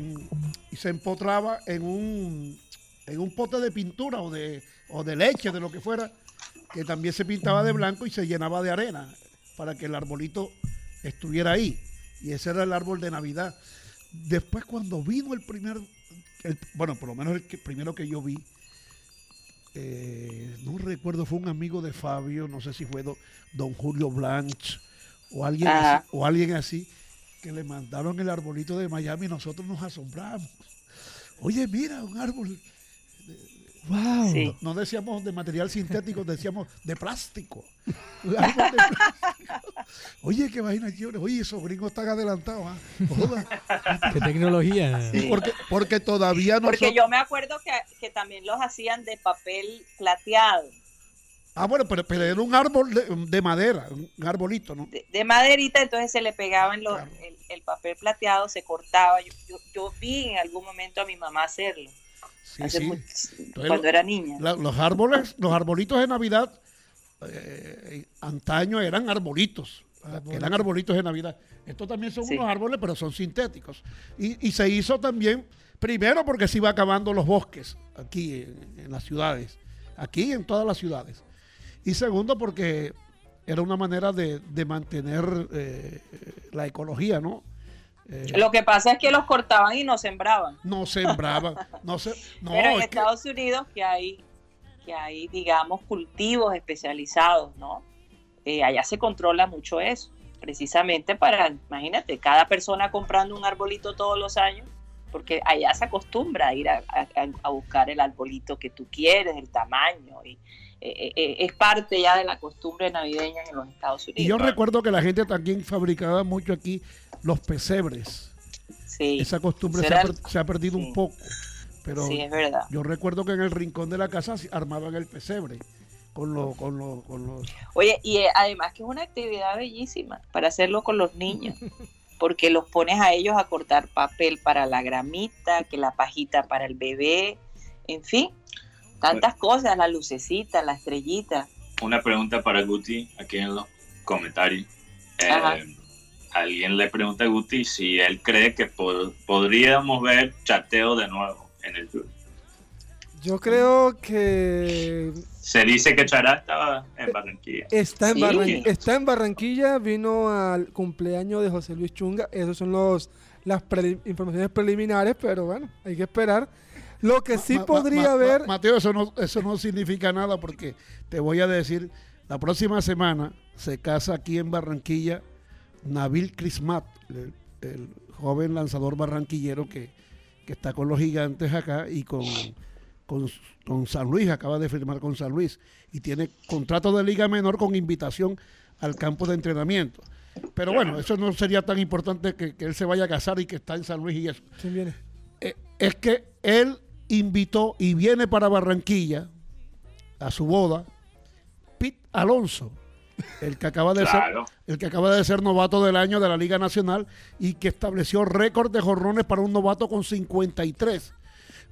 y se empotraba en un en un pote de pintura o de, o de leche, de lo que fuera, que también se pintaba de blanco y se llenaba de arena para que el arbolito estuviera ahí. Y ese era el árbol de Navidad. Después cuando vino el primer, bueno, por lo menos el que, primero que yo vi, eh, no recuerdo, fue un amigo de Fabio, no sé si fue do- don Julio Blanch o alguien, así, o alguien así, que le mandaron el arbolito de Miami y nosotros nos asombramos. Oye, mira, un árbol ¡Wow! Sí. no decíamos de material sintético, decíamos de plástico. De. Oye, qué vaina chévere. Oye, esos gringos están adelantados. Joda. ¡Qué tecnología! Sí. Porque, porque todavía no Porque yo me acuerdo que, que también los hacían de papel plateado, Ah, bueno, pero, pero era un árbol de, de madera, un arbolito, ¿no? de, de maderita, entonces se le pegaban los- Claro. el, el papel plateado, se cortaba. Yo, yo, yo vi en algún momento a mi mamá hacerlo, Sí, hace sí. mucho- Entonces, cuando era niña. La- los árboles, los arbolitos de Navidad, eh, antaño eran arbolitos, Arbolitos. eran arbolitos de Navidad. Estos también son Sí. unos árboles, pero son sintéticos. Y, y se hizo también, primero porque se iba acabando los bosques aquí en, en las ciudades, aquí en todas las ciudades. Y segundo porque era una manera de, de mantener eh, la ecología, ¿no? Eh, Lo que pasa es que los cortaban y no sembraban. no sembraban, no se, no, Pero en es que- Estados Unidos que hay, que hay, digamos, cultivos especializados, ¿no? Eh, allá se controla mucho eso, precisamente para, imagínate, cada persona comprando un arbolito todos los años, porque allá se acostumbra a ir a, a- a buscar el arbolito que tú quieres, el tamaño, y es parte ya de la costumbre navideña en los Estados Y yo Unidos. recuerdo que la gente también fabricaba mucho aquí los pesebres. Sí, Esa costumbre se ha, el- se ha perdido sí. un poco. Pero sí, es verdad. yo recuerdo que en el rincón de la casa armaban el pesebre con, los con, los con los... Oye, y eh, además que es una actividad bellísima para hacerlo con los niños, porque los pones a ellos a cortar papel para la gramita, que la pajita para el bebé, en fin, tantas cosas, la lucecita, la estrellita. Una pregunta para Guti aquí en los comentarios. Eh, alguien le pregunta a Guti si él cree que pod- podríamos ver chateo de nuevo en el Junior. Yo creo que Se dice que Chará estaba en Barranquilla. está en, Sí. Barran- está en Barranquilla, vino al cumpleaños de José Luis Chunga. Esos son los las preli- informaciones preliminares, pero bueno, hay que esperar. Lo que sí Ma- podría ma- ma- haber, Mateo, eso no, eso no significa nada porque te voy a decir, la próxima semana se casa aquí en Barranquilla Nabil Crismat, el, el joven lanzador barranquillero que, que está con los gigantes acá y con, con, con San Luis, acaba de firmar con San Luis y tiene contrato de liga menor con invitación al campo de entrenamiento. Pero bueno, eso no sería tan importante que, que él se vaya a casar y que está en San Luis y eso ¿quién viene? eh, es que él invitó y viene para Barranquilla a su boda Pete Alonso, el que acaba de Claro. ser el que acaba de ser novato del año de la Liga Nacional y que estableció récord de jorrones para un novato con 53.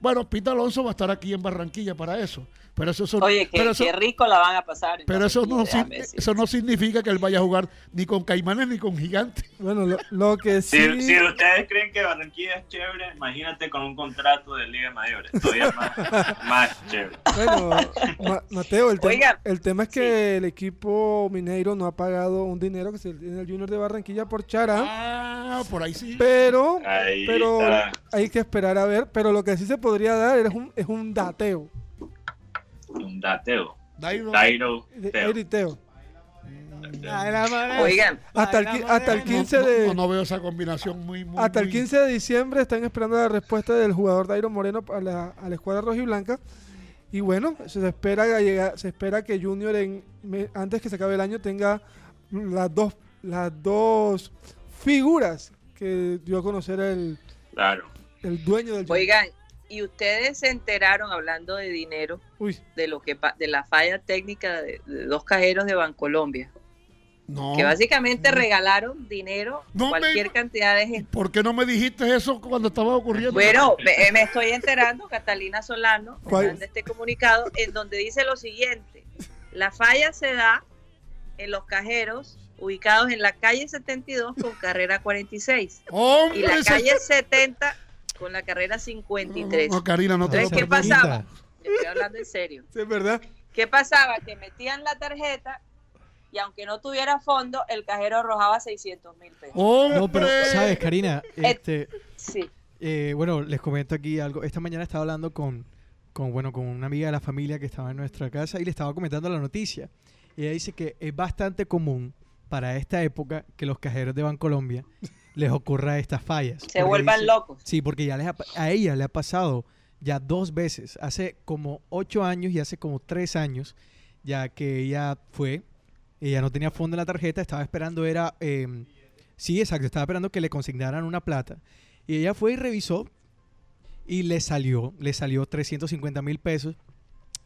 Bueno, Pete Alonso va a estar aquí en Barranquilla para eso, pero eso, eso- Oye, qué, pero eso- qué rico la van a pasar. pero eso no, eso no significa que él vaya a jugar ni con Caimanes ni con Gigantes. Bueno, lo, lo que Si, sí, si ustedes creen que Barranquilla es chévere, imagínate con un contrato de Liga Mayores. Todavía más, más chévere. bueno, Ma- Mateo, el, tema- el tema es que el equipo mineiro no ha pagado un dinero que se tiene el Junior de Barranquilla por Chará, Ah, por ahí sí. pero Ahí pero está. hay que esperar a ver, pero lo que sí se podría dar es un, es un dateo, Un dateo. Dairo. Dairo eriteo. Oigan, Hasta el, hasta el 15 No, de... no, no veo esa combinación muy, muy Hasta el muy- 15 de diciembre están esperando la respuesta del jugador Dairo Moreno a la, a la escuadra rojiblanca. Y bueno, se espera, que llegar- se espera que Junior en, antes que se acabe el año tenga las dos, las dos figuras que dio a conocer el, Claro. el dueño del Junior. oigan, y ustedes se enteraron hablando de dinero Uy, de lo que de la falla técnica de, de dos cajeros de Bancolombia, No. que básicamente regalaron dinero, No me- cualquier cantidad de gente. ¿Por qué no me dijiste eso cuando estaba ocurriendo? Bueno, me, me estoy enterando, Catalina Solano, manda este comunicado en donde dice lo siguiente: la falla se da en los cajeros ubicados en la calle 72 con carrera 46 ¡Hombre! y la calle 70 con la carrera 53. No, no, Karina, no te Entonces, lo ¿qué pasaba? Estoy hablando en serio. sí, es verdad. ¿Qué pasaba? Que metían la tarjeta y aunque no tuviera fondo, el cajero arrojaba 600 mil pesos. ¡Hombre! No, pero, ¿sabes, Karina? Este, Sí. eh, bueno, les comento aquí algo. Esta mañana estaba hablando con, con, bueno, con una amiga de la familia que estaba en nuestra casa y le estaba comentando la noticia. Y ella dice que es bastante común para esta época que los cajeros de Bancolombia les ocurra estas fallas. Se vuelvan dice- locos. Sí, porque ya les ha a ella le ha pasado ya dos veces, hace como ocho años y hace como tres años, ya que ella fue, ella no tenía fondo en la tarjeta, estaba esperando, era, eh, sí, exacto, estaba esperando que le consignaran una plata. Y ella fue y revisó y le salió, le salió 350 mil pesos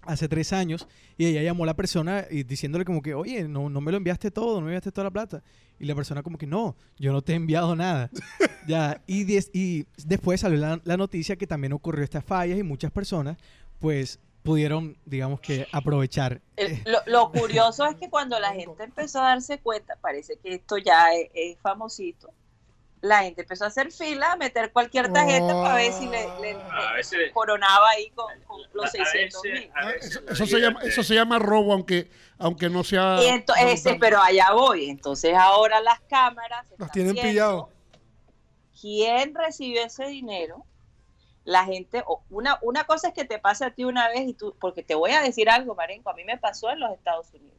hace tres años y ella llamó a la persona y diciéndole como que, oye, no, no me lo enviaste todo, no me enviaste toda la plata. Y la persona como que, no, yo no te he enviado nada. ya, y, des- y después salió la, la noticia que también ocurrió estas fallas y muchas personas pues pudieron, digamos que, aprovechar. El- eh, lo, lo curioso es que cuando la gente empezó a darse cuenta, parece que esto ya es, es famosito, la gente empezó a hacer fila, a meter cualquier tarjeta para ver si le, le- A le veces. coronaba ahí con, con los a 600 veces- mil. Ah, Eso, se llama, te- eso se llama robo, aunque, aunque no sea. Ese, pero allá voy. Entonces ahora las cámaras Los están tienen pillado. ¿Quién recibió ese dinero? La gente, o una, una cosa es que te pase a ti una vez y tú, porque te voy a decir algo, Marenco, a mí me pasó en los Estados Unidos.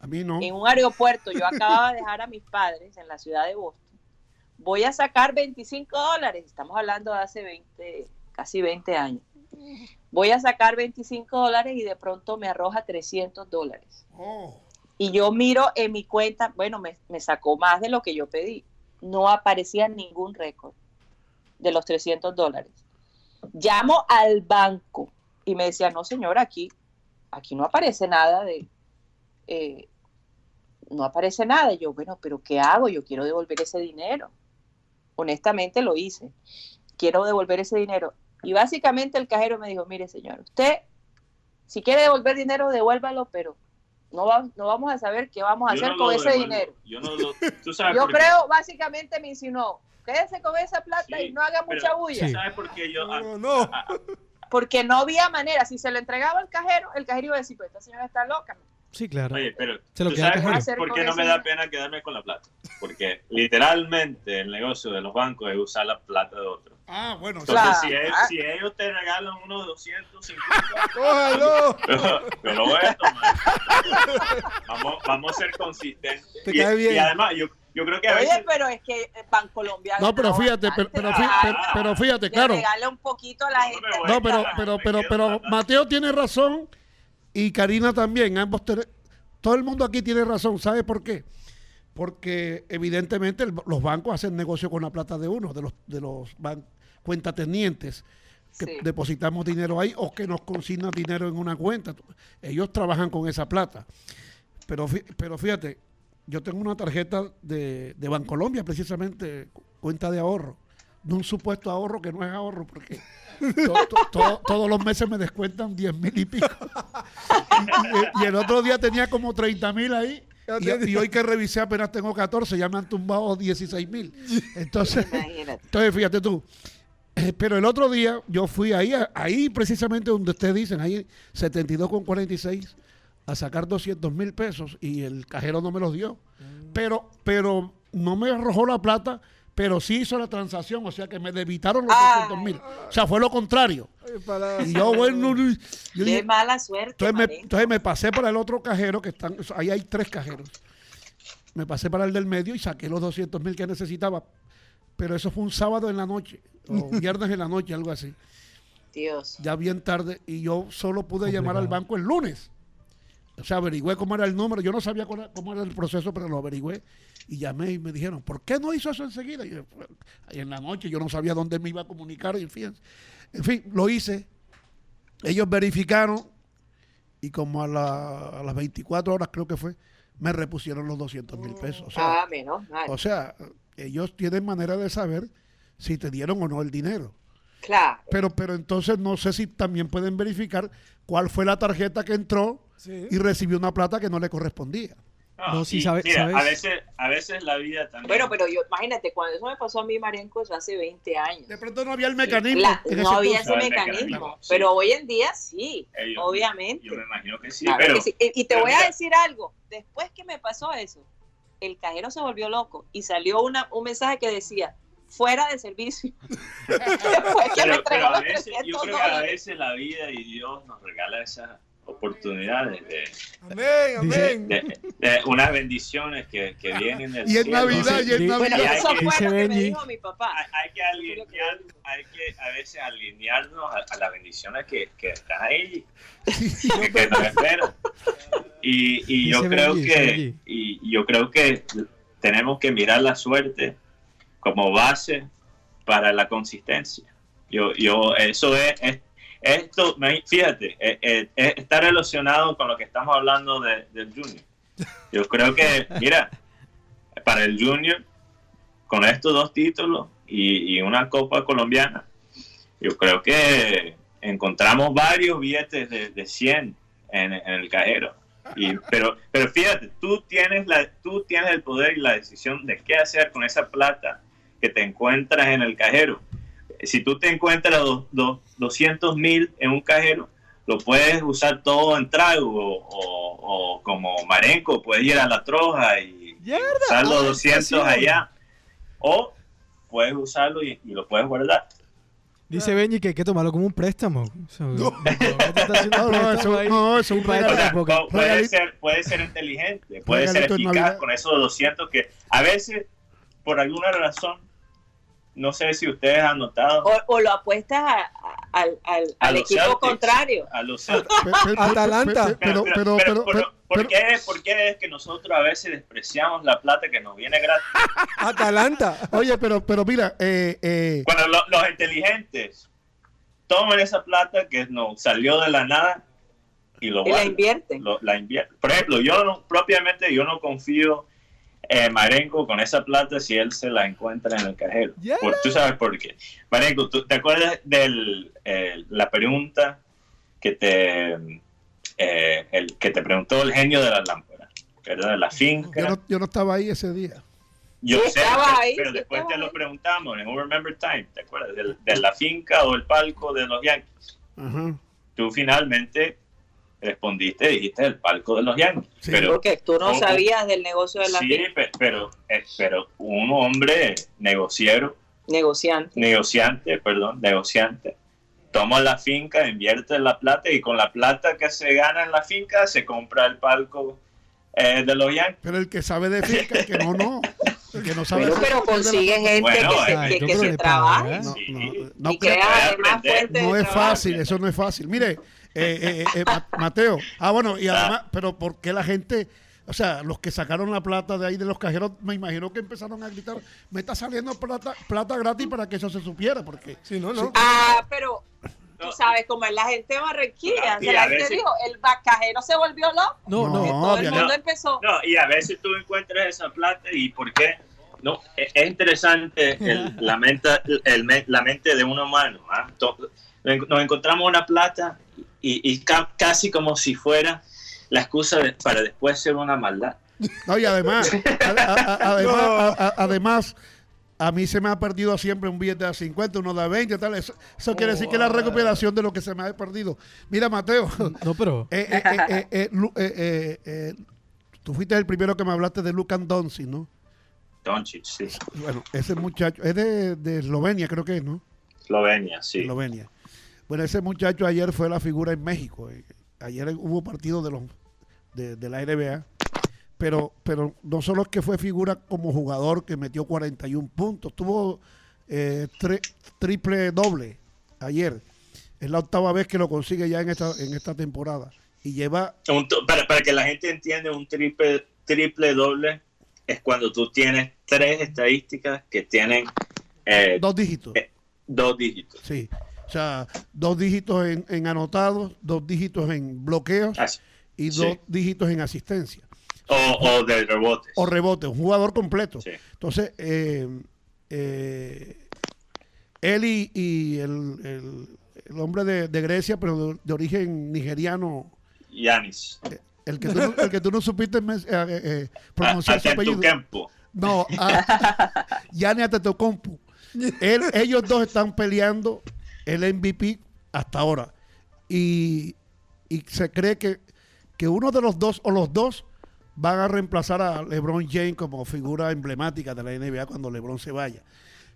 A mí no. En un aeropuerto, yo acababa de dejar a mis padres en la ciudad de Boston. Voy a sacar 25 dólares, estamos hablando de hace 20, casi 20 años. Voy a sacar 25 dólares y de pronto me arroja 300 dólares. Oh. Y yo miro en mi cuenta, bueno, me, me sacó más de lo que yo pedí. No aparecía ningún récord de los 300 dólares. Llamo al banco y me decía, no señora, aquí, aquí no aparece nada de, eh, no aparece nada. Y yo, bueno, pero ¿qué hago? Yo quiero devolver ese dinero. Honestamente lo hice. Quiero devolver ese dinero. Y básicamente el cajero me dijo, mire señor, usted, si quiere devolver dinero, devuélvalo, pero no, va- no vamos a saber qué vamos a Yo hacer no con ese devuelvo. dinero. Yo no lo. Tú sabes Yo creo, básicamente me insinuó, quédese con esa plata Sí, y no haga pero- mucha bulla. Sí. ¿Sabes por qué yo.? No, no. ah, ah, Porque no había manera. Si se lo entregaba al cajero, el cajero iba a decir, pues esta señora está loca. Sí, claro. Oye, pero Se lo ¿tú queda el sabes por, qué no me da pena quedarme con la plata? Porque literalmente el negocio de los bancos es usar la plata de otros. Ah, bueno. Entonces, Claro. si, ellos, si ellos te regalan unos 250, ¡Cógelo! pero, pero voy a tomar. Vamos, vamos a ser consistentes. Te y, cae bien. y además, yo, yo creo que a veces. Oye, pero es que Bancolombia. No, pero fíjate, pero, pero, fí- Ah, pero- fíjate, que claro. regale un poquito a la No, gente. No, pero, pero, pero, pero Mateo tiene razón y Karina también. Ambos todo el mundo aquí tiene razón. ¿Sabe por qué? Porque evidentemente el- los bancos hacen negocio con la plata de uno, de los, de los ban- cuentatenientes que Sí. depositamos dinero ahí o que nos consignan dinero en una cuenta. Ellos trabajan con esa plata. Pero, pero fíjate, yo tengo una tarjeta de, de Bancolombia, precisamente, cu- cuenta de ahorro, de un supuesto ahorro que no es ahorro, porque to- to- to- todos los meses me descuentan 10 mil y pico. y, y el otro día tenía como 30 mil ahí. Y, y hoy que revisé apenas tengo 14, ya me han tumbado 16 mil. Entonces, Imagínate. entonces, fíjate tú. Eh, Pero el otro día yo fui ahí, ahí precisamente donde ustedes dicen, ahí 72 con 46, a sacar 200 mil pesos y el cajero no me los dio. Pero, pero no me arrojó la plata, pero sí hizo la transacción, o sea que me debitaron los Ay. 200 mil. O sea, fue lo contrario. Ay, para- Y yo, bueno, yo Qué dije, mala suerte. entonces me, Marín. entonces me pasé para el otro cajero, que están, ahí hay tres cajeros. Me pasé para el del medio y saqué los 200 mil que necesitaba. Pero eso fue un sábado en la noche, o viernes en la noche, algo así. Dios. Ya bien tarde. Y yo solo pude llamar al banco el lunes. O sea, averigüé cómo era el número. Yo no sabía cuál cómo era el proceso, pero lo averigüé. Y llamé y me dijeron, ¿por qué no hizo eso enseguida? Y yo, "Pues, ahí en la noche yo no sabía dónde me iba a comunicar. Y en fin, en fin, lo hice. Ellos verificaron y como a, la- a las 24 horas creo que fue, me repusieron los 200 mil pesos. O sea, Ah, menos mal. o sea, ellos tienen manera de saber si te dieron o no el dinero. Claro. Pero, pero entonces no sé si también pueden verificar cuál fue la tarjeta que entró Sí. y recibió una plata que no le correspondía. No, sí, y sabe- mira, sabes. A veces, a veces la vida también. Bueno, pero yo, imagínate, cuando eso me pasó a mí, Marenco, eso hace 20 años. De pronto no había el mecanismo. La- no ese había ese No, mecanismo, sí. pero hoy en día sí, Ellos- obviamente. Yo me imagino que sí, Claro pero. que sí. Y, y te pero voy a decir algo, después que me pasó eso, el cajero se volvió loco y salió una, un mensaje que decía, fuera de servicio. después que me Pero, entregó pero a los veces, 300 yo creo que a veces la vida y Dios nos regala esas oportunidades de, Amén, amén. de- de unas bendiciones que, que vienen del Y en cielo. Navidad, y en Di- Navidad. Bueno, eso que- fue lo que me dijo mi papá. Hay, hay que alinear, hay que a veces alinearnos a, a las bendiciones que, que están ahí, que, que nos esperan. Y, y yo creo que y yo creo que tenemos que mirar la suerte como base para la consistencia. Yo, yo, eso es, es- esto, fíjate, eh, eh, eh, está relacionado con lo que estamos hablando de- del Junior. Yo creo que, mira, para el Junior, con estos dos títulos y, y una Copa Colombiana, yo creo que encontramos varios billetes de, de 100 en, en el cajero. Y, pero, pero fíjate, tú tienes, la, tú tienes el poder y la decisión de qué hacer con esa plata que te encuentras en el cajero. Si tú te encuentras dos- dos- 200 mil en un cajero, lo puedes usar todo en trago o, o- o como marenco, puedes ir a la troja y Mierda, usar los ay, 200 pasión. allá. O puedes usarlo y, y lo puedes guardar. Dice Benji que hay que tomarlo como un préstamo. No, No, préstamo es un Y para O esta sea, regalo. época. pu- puede ser, puede ser inteligente, puede ser eficaz con esos 200 que a veces, por alguna razón, no sé si ustedes han notado, O, o lo apuestas a- a- al, al, equipo Celtics. contrario. a los Atalanta. pe- Pero, pero, pero, pero, pero, ¿por, qué, ¿por qué es que nosotros a veces despreciamos la plata que nos viene gratis? Atalanta. oye, pero, pero mira, eh, eh, Cuando lo- los inteligentes toman esa plata que nos salió de la nada y lo Y la invierten. lo- la invierten. Por ejemplo, yo no, propiamente yo no confío en Marenco con esa plata si él se la encuentra en el cajero. Yeah. Por- Tú sabes por qué. Marenco, ¿tú ¿te acuerdas de la pregunta que te, eh, el, que te preguntó el genio de la lámpara? ¿Verdad? De la finca. yo, no, yo no estaba ahí ese día. Yo Sí, sé, estaba pero, ahí, pero sí, después te lo preguntamos en un Remember Time, ¿te acuerdas? De, la finca o el palco de los Yankees. Ajá. Tú finalmente respondiste, dijiste el palco de los Yankees. Sí. pero Porque tú no sabías del negocio de la sí, pe- pero, eh, pero un hombre negociero, negociante. negociante, perdón, negociante, toma la finca, invierte la plata y con la plata que se gana en la finca se compra el palco eh, de los Yankees. Pero el que sabe de finca, el que no, no. El que no sabe Pero, de pero consigue gente Bueno, que se, eh, que, que se trabaje ¿eh? No, Sí. no, no y crea No de es trabajo. fácil, eso no es fácil. Mire, eh, eh, eh, Ma- Mateo, ah, bueno, y además, pero ¿por qué la gente, o sea, los que sacaron la plata de ahí de los cajeros, me imagino que empezaron a gritar, me está saliendo plata, plata gratis para que eso se supiera, porque Sí, no, no. Ah, pero tú sabes cómo es la gente de Barranquilla. La gente dijo, el cajero se volvió loco. No, No, todo el mundo no. empezó. No, y a veces tú encuentras esa plata y por qué. No, es es interesante el- la, mente, el la mente de un humano. ¿ah? To- Nos encontramos una plata y, y ca- casi como si fuera la excusa de- para después ser una maldad. No, y además, a- a- a- además, a- a- además, a mí se me ha perdido siempre un billete de 50, uno de 20, tal. Eso, eso quiere decir que es la recuperación de lo que se me ha perdido. Mira, Mateo, No, pero. eh, eh, eh, eh, eh, eh, eh, eh, tú fuiste el primero que me hablaste de Lucan Doncic, ¿no? Doncic, sí. Bueno, ese muchacho es de, de Eslovenia, creo que es, ¿no? Eslovenia, sí. Eslovenia. Bueno, ese muchacho ayer fue la figura en México. Eh, Ayer hubo partido de los de, de la NBA, pero pero no solo es que fue figura como jugador que metió 41 puntos, tuvo eh, triple doble ayer. Es la octava vez que lo consigue ya en esta en esta temporada y lleva Un para, para que la gente entienda, un triple, triple doble es cuando tú tienes tres estadísticas que tienen eh, dos dígitos. eh, dos dígitos. Sí. O sea, dos dígitos en, en anotados, dos dígitos en bloqueos Así. y sí. dos dígitos en asistencia. O, o de rebotes. o rebote, un jugador completo. Sí. Entonces, eh, eh, él y, y el, el- el hombre de, de Grecia, pero de, de origen nigeriano, Yanis. el que tú, no- el que tú no supiste eh, eh, eh, pronunciar su apellido. campo. No, a, Gianni Antetokounmpo. Él, ellos dos están peleando el MVP hasta ahora. Y, y se cree que, que uno de los dos o los dos van a reemplazar a LeBron James como figura emblemática de la NBA cuando LeBron se vaya.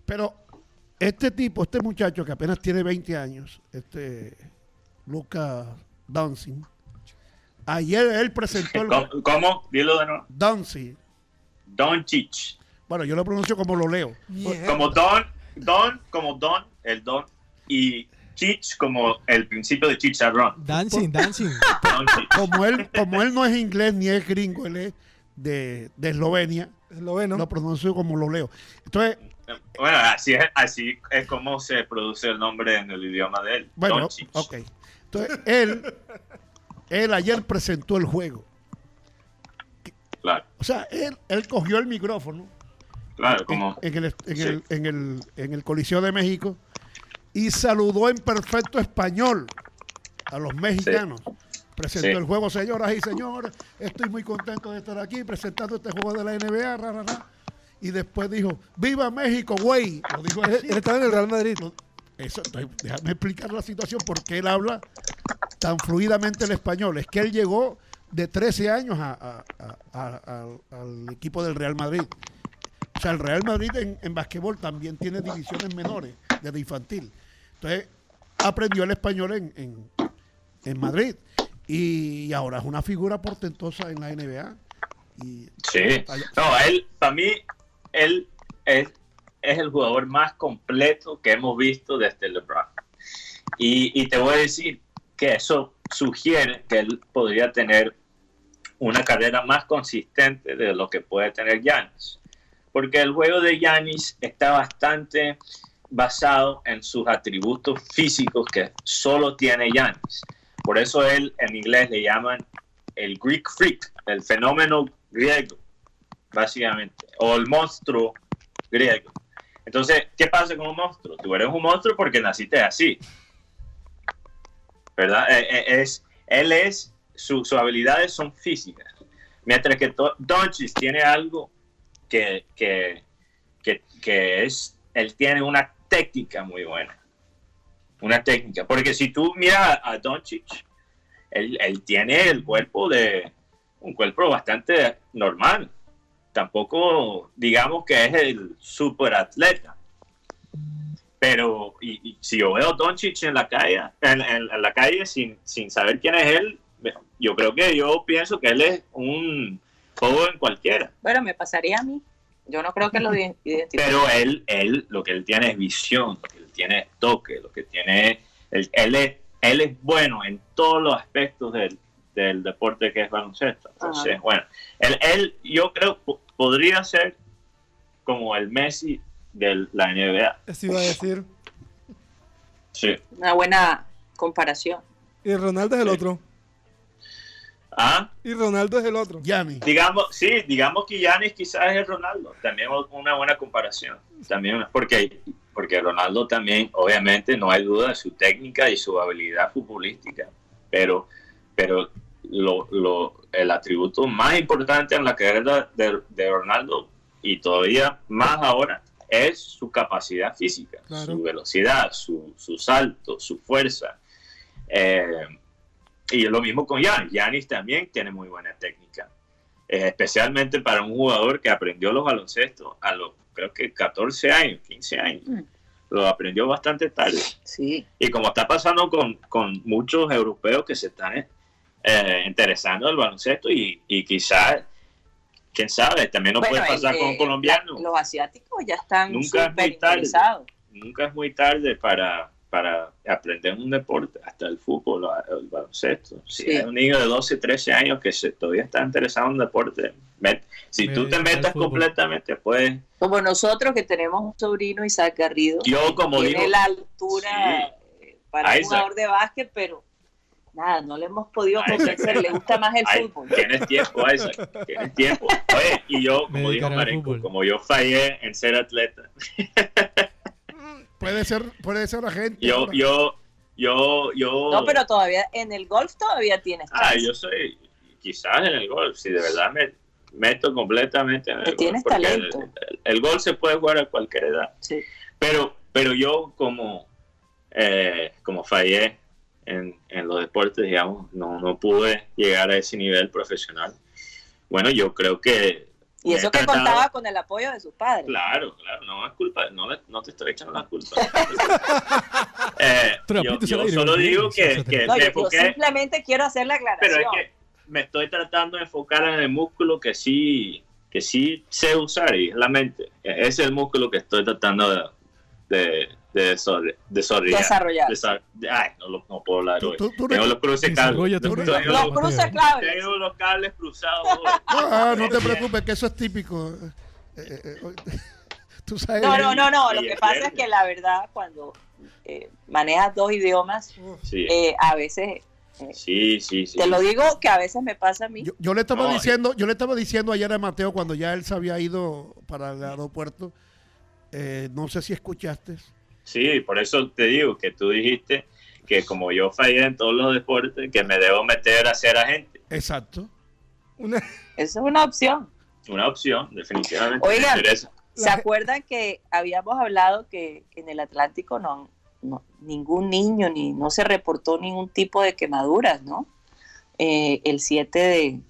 Pero este tipo, este muchacho que apenas tiene 20 años, este Luca Doncic, ayer él presentó el ¿Cómo, cómo? Dilo de nuevo. Doncic. Doncic. Bueno, yo lo pronuncio como lo leo. Como Don, Don, como Don, el Don. Y Chich como el principio de chicharrón. Dancing, dancing. Como él, como él no es inglés ni es gringo, él es de, de Eslovenia, Esloveno. lo pronuncio como lo leo. Entonces, Bueno, así es, así es como se produce el nombre en el idioma de él. bueno, ok. Entonces, él, él ayer presentó el juego. Claro, O sea, él, él cogió el micrófono claro, en, como en el, en, sí. el, en, el, en el Coliseo de México y saludó en perfecto español a los mexicanos. Presentó Sí. el juego, señoras y señores. Estoy muy contento de estar aquí presentando este juego de la NBA. ra, ra, ra. Y después dijo, ¡Viva México, güey! Lo dijo Él, así. él estaba en el Real Madrid. Lo- Eso, déjame explicar la situación porque él habla tan fluidamente el español. Es que él llegó de 13 años a- a- a- a- al- al equipo del Real Madrid. O sea, el Real Madrid en, en basquetbol también tiene divisiones menores, desde infantil. Entonces, aprendió el español en, en- en Madrid. Y ahora es una figura portentosa en la NBA. Y Sí. No, él, para mí, él es es el jugador más completo que hemos visto desde LeBron. Y, y te voy a decir que eso sugiere que él podría tener una carrera más consistente de lo que puede tener Giannis. Porque el juego de Giannis está bastante basado en sus atributos físicos que solo tiene Giannis. Por eso él en inglés le llaman el Greek Freak, el fenómeno griego, básicamente, o el monstruo griego. Entonces, ¿qué pasa con un monstruo? Tú eres un monstruo porque naciste así. ¿Verdad? Eh, eh, Es, él es, su- sus habilidades son físicas. Mientras que Do- Doncic tiene algo que, que, que es, él tiene una técnica muy buena. Una técnica. Porque si tú miras a Doncic, él, él tiene el cuerpo de un cuerpo bastante normal. Tampoco digamos que es el super atleta. Pero y, si yo veo a Doncic en la calle, en, en- en la calle sin, sin saber quién es él, yo creo que yo pienso que él es un joven cualquiera. Bueno, me pasaría a mí. Yo no creo que lo iden- identifique. Pero él, él, lo que él tiene es visión, lo que él tiene es toque, lo que tiene, él, él es, él es bueno en todos los aspectos del, del deporte que es baloncesto. Entonces, Ajá. bueno, él, él, yo creo po- podría ser como el Messi de la NBA. Eso iba a decir. Sí. Una buena comparación. Y Ronaldo es el Sí. otro. Ah, Y Ronaldo es el otro. Gianni. digamos, sí, digamos que Giannis quizás es el Ronaldo. También una buena comparación. También, porque, porque Ronaldo también, obviamente, no hay duda de su técnica y su habilidad futbolística. Pero, pero lo, lo- el atributo más importante en la carrera de, de Ronaldo, y todavía más ahora, es su capacidad física, Claro. su velocidad, su, su salto, su fuerza. Eh, y lo mismo con Giannis. Giannis también tiene muy buena técnica. Eh, especialmente para un jugador que aprendió los baloncestos a los, creo que 14 años, 15 años. Mm. Lo aprendió bastante tarde. Sí. Y como está pasando con, con muchos europeos que se están eh, interesando en el baloncesto y, y quizás, quién sabe, también no Bueno, puede pasar el- con eh, colombianos. la- los asiáticos ya están Nunca es muy tarde. interesados. Nunca es muy tarde para, para aprender un deporte, hasta el fútbol, o el baloncesto. Si Sí. hay un niño de 12, 13 años que se, todavía está interesado en un deporte, met- si Me tú te metas completamente, pues Como nosotros que tenemos un sobrino, Isaac Garrido, Yo, como tiene digo- la altura eh, para un jugador de básquet, pero nada, no le hemos podido convencer, le gusta más el Ay, fútbol. tienes tiempo, Isaac, tienes tiempo. Oye, y yo, Me como dijo Marenco, como yo fallé en ser atleta, Puede ser, puede ser agente. yo, yo, yo, yo... No, pero todavía en el golf todavía tienes Ah, chance. yo soy quizás en el golf, si de verdad me meto completamente en el golf. tienes porque talento. El, el- el golf se puede jugar a cualquier edad. Sí. Pero, pero yo como, eh, como fallé en, en los deportes, digamos, no, no pude llegar a ese nivel profesional. Bueno, yo creo que... Y eso que tratado- contaba con el apoyo de sus padres. Claro, claro, no es culpa, no, le- no te estoy echando la culpa. Eh, yo solo digo que, que No, me yo, simplemente quiero hacer la aclaración. pero es que me estoy tratando de enfocar en el músculo que sí, que sí sé usar y es la mente. Ese es el músculo que estoy tratando de desarrollar. Desarrollar. Desar- Ay, no, lo- no puedo hablar hoy. tú- tú Tengo los cruces cables. Tengo. Los cruces claves. tengo los cables cruzados. hoy. Ah, no te preocupes, que eso es típico. Eh, eh, eh, tú sabes. No, no, no, no. Lo que pasa es que la verdad, cuando eh, manejas dos idiomas, Sí, eh, a veces, sí, sí. sí. te lo digo que a veces me pasa a mí. Yo, yo le estaba No, diciendo, yo le estaba diciendo ayer a Mateo cuando ya él se había ido para el aeropuerto. eh, no sé si escuchaste. Sí, por eso te digo que tú dijiste que como yo fallé en todos los deportes, que me debo meter a ser agente. Exacto. Una, Eso es una opción. Una opción, definitivamente. Oigan. ¿Se acuerdan que habíamos hablado que en el Atlántico no, no- ningún niño ni no se reportó ningún tipo de quemaduras, ¿no? Eh, el 7 de,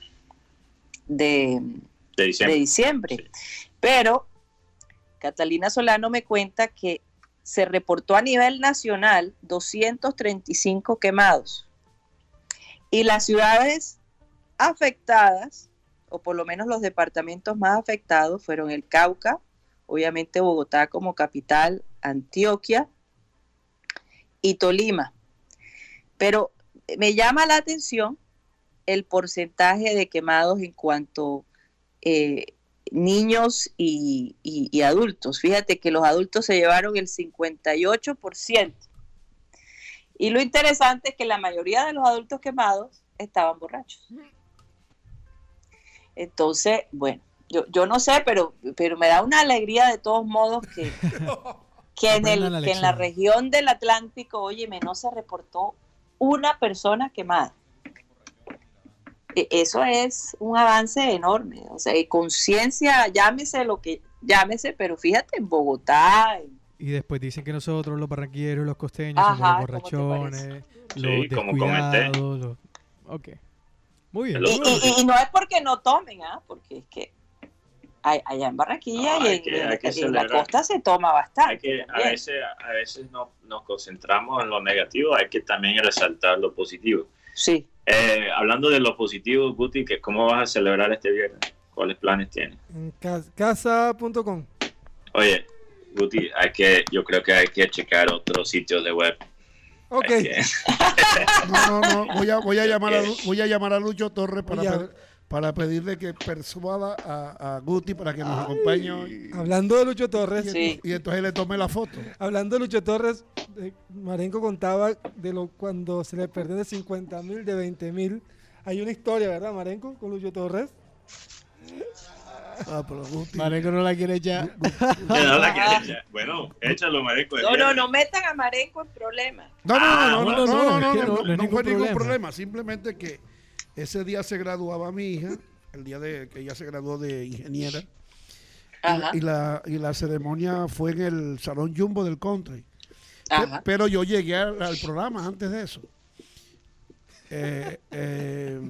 de, De de diciembre. diciembre. Pero Catalina Solano me cuenta que se reportó a nivel nacional 235 quemados. Y las ciudades afectadas, o por lo menos los departamentos más afectados, fueron el Cauca, obviamente Bogotá como capital, Antioquia y Tolima. Pero me llama la atención el porcentaje de quemados en cuanto eh, niños y, y- y adultos. Fíjate que los adultos se llevaron el 58%. Y lo interesante es que la mayoría de los adultos quemados estaban borrachos. Entonces, bueno, yo, yo no sé, pero, pero me da una alegría de todos modos que, que, en, el, que en la región del Atlántico, óyeme, no se reportó una persona quemada. E- Eso es un avance enorme. O sea, conciencia, llámese lo que llámese, pero fíjate, en Bogotá, en- Y después dicen que nosotros, los barranquilleros, los costeños, Ajá, somos los ¿cómo te borrachones, Sí, los como comenté. descuidados. los- Ok. Muy bien. Y, y- y no es porque no tomen, ¿ah? porque es que hay- allá en Barranquilla No, y en, que- en- hay que en la costa se toma bastante. Hay que, a veces, a veces no, nos concentramos en lo negativo, hay que también resaltar lo positivo. Sí. Eh, hablando de lo positivo, Guti, que ¿cómo vas a celebrar este viernes? ¿Cuáles planes tienes? En ca- casa.com. Oye, Guti, hay que, yo creo que hay que checar otros sitios de web. Ok. Que- No, no, no. Voy a, voy a, llamar, a, voy a llamar a Lucho Torres para, pe- para pedirle que persuada a, a Guti para que nos acompañe hoy. Hablando de Lucho Torres, Y, Sí. y entonces le tome la foto. hablando de Lucho Torres, eh, Marenco contaba de lo cuando se le perdió de 50 mil, de 20 mil. Hay una historia, ¿verdad, Marenco, con Lucho Torres? Ah, pero Guti. Marenco no la quiere ya. Que no la quiere echar. Bueno, échalo, marico. el No, no, no metan a Marenco en problemas. No, no, Ah, no, no, no, no, no, no, no, es que no, no- no es no fue ningún ningún problema. problema. Simplemente que ese día se graduaba mi hija, el día de que ella se graduó de ingeniera. y- Ajá. Y, la, y la ceremonia fue en el Salón Jumbo del Country. Ajá. Pero yo llegué al, al programa antes de eso. Eh, eh,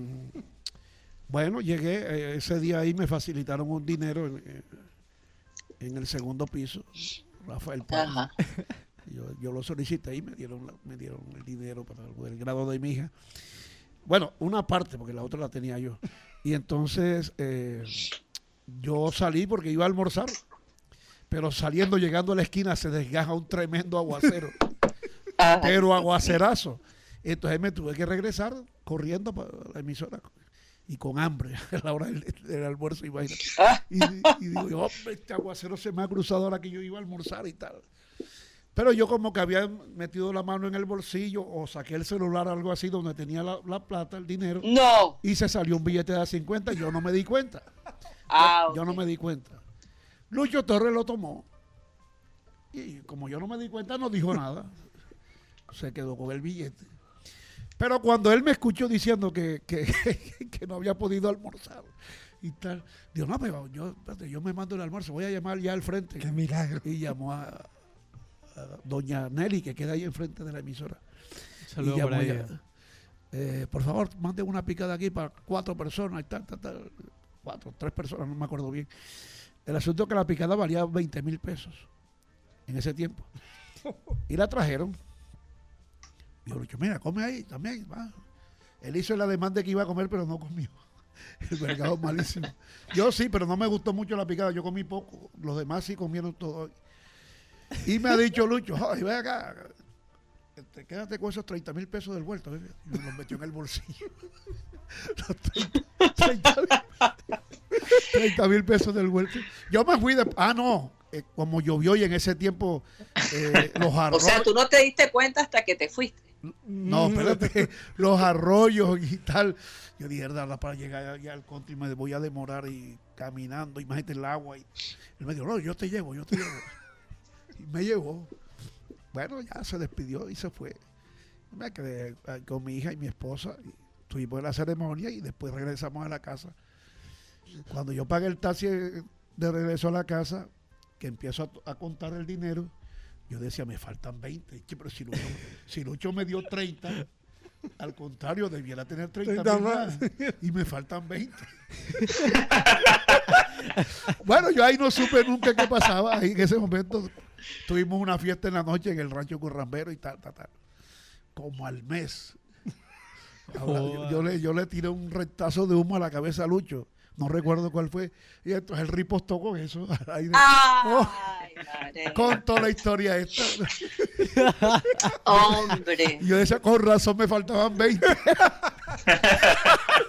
bueno, llegué, eh, ese día ahí me facilitaron un dinero en, en el segundo piso, Rafael Paz. Ajá. Yo, yo lo solicité y me dieron, la- me dieron el dinero para el, el grado de mi hija. Bueno, una parte, porque la otra la tenía yo. Y entonces eh, yo salí porque iba a almorzar, pero saliendo, llegando a la esquina, se desgaja un tremendo aguacero, pero aguacerazo. Entonces me tuve que regresar corriendo para la emisora y con hambre a la hora del, del almuerzo, imagínate. Ah, Y, y digo, hombre, este aguacero se me ha cruzado ahora que yo iba a almorzar y tal. Pero yo como que había metido la mano en el bolsillo o saqué el celular, algo así, donde tenía la, la plata, el dinero, No. y se salió un billete de 50 y yo no me di cuenta. Ah, Yo no me di cuenta. Lucho Torres lo tomó. Y como yo no me di cuenta, no dijo nada. Se quedó con el billete. Pero cuando él me escuchó diciendo que, que, que no había podido almorzar y tal, dijo, no, pero yo, espérate, yo me mando el almuerzo, voy a llamar ya al frente. Qué milagro. Y llamó a, a doña Nelly, que queda ahí enfrente de la emisora. Saludos Y por ella, eh, por favor, mande una picada aquí para cuatro personas y tal, tal, tal. Cuatro, tres personas, no me acuerdo bien. El asunto es que la picada valía 20 mil pesos en ese tiempo. Y la trajeron. Dijo Lucho, mira, come ahí también. va". Él hizo la demanda que iba a comer, pero no comió. El mercado malísimo. Yo sí, pero no me gustó mucho la picada. Yo comí poco. Los demás sí comieron todo. Y me ha dicho Lucho, ay, ve acá. Este, quédate con esos 30 mil pesos del vuelto. ¿eh?". Y me los metió en el bolsillo. Los 30 mil pesos del vuelto. Yo me fui de... Ah, no. eh, como llovió y en ese tiempo eh, los O arroyos... sea, tú no te diste cuenta hasta que te fuiste. No, espérate, los arroyos y tal. Yo dije, "Verdad, para llegar allá al country me voy a demorar y caminando, imagínate el agua. Y él me dijo, no, yo te llevo, yo te llevo. Y me llevó. Bueno, ya se despidió y se fue. Me quedé eh, con mi hija y mi esposa. Y tuvimos la ceremonia y después regresamos a la casa. Cuando yo pagué el taxi de regreso a la casa, que empiezo a, a contar el dinero, yo decía, me faltan 20. Che, Pero si Lucho, si Lucho me dio 30, al contrario, debiera tener 30, 30 mil más. más. Y me faltan 20. bueno, yo ahí no supe nunca qué pasaba. Ahí en ese momento tuvimos una fiesta en la noche en el rancho Currambero y tal, tal, tal. Como al mes. Ahora, yo, yo le, yo le tiré un retazo de humo a la cabeza a Lucho. No recuerdo cuál fue, y entonces el ripostó con eso. Ay, madre. con toda la historia esta. Hombre. Y yo decía, con razón me faltaban 20.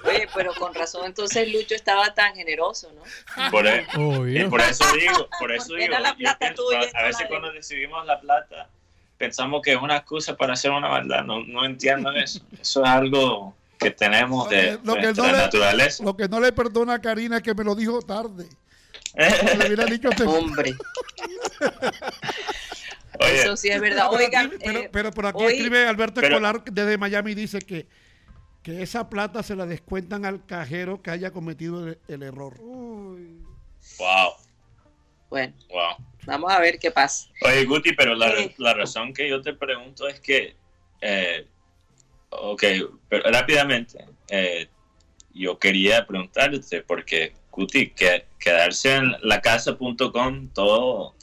Oye, pero con razón entonces Lucho estaba tan generoso, ¿no? Por, e- y Obvio. por eso digo, por eso Porque digo, era la yo plata pienso, tuya, a, veces la cuando él. recibimos la plata pensamos que es una excusa para hacer una maldad, no, no entiendo eso. Eso es algo que tenemos de Lo que- lo que nuestra no le- naturaleza. Lo que no le perdona a Karina es que me lo dijo tarde. Le hubiera dicho te- Hombre, Oye, eso sí es verdad. Pero, Oigan, pero, eh, pero por aquí hoy- escribe Alberto pero- Escolar desde Miami dice que, que esa plata se la descuentan al cajero que haya cometido el, el error. Uy. wow, bueno, wow. vamos a ver qué pasa. Oye, Guti, pero la, Sí. la razón que yo te pregunto es que, eh, ok, pero rápidamente, eh, yo quería preguntarte, porque, Guti, que, quedarse en la casa.com todos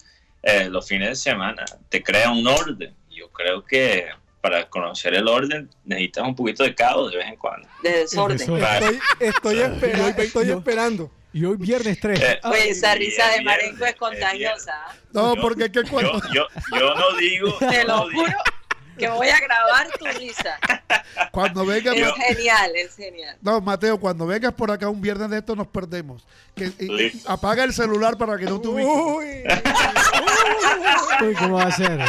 los fines de semana te crea un orden. Yo creo que para conocer el orden necesitas un poquito de caos de vez en cuando. De desorden. Estoy, estoy, Yo- estoy yo- esperando. Y hoy viernes 3. Eh, Oye, esa risa de Marenco es bien, contagiosa. ¿ah? No, porque es que Yo, cuando, yo, yo no digo... Te lo no digo- juro que voy a grabar tu risa. cuando vengas, Es Yo- genial, es genial. no, Mateo, cuando vengas por acá un viernes de esto nos perdemos. Que, y- y Listo. apaga el celular para que no te ubiques. Uy. Uy, ¿cómo va a ser?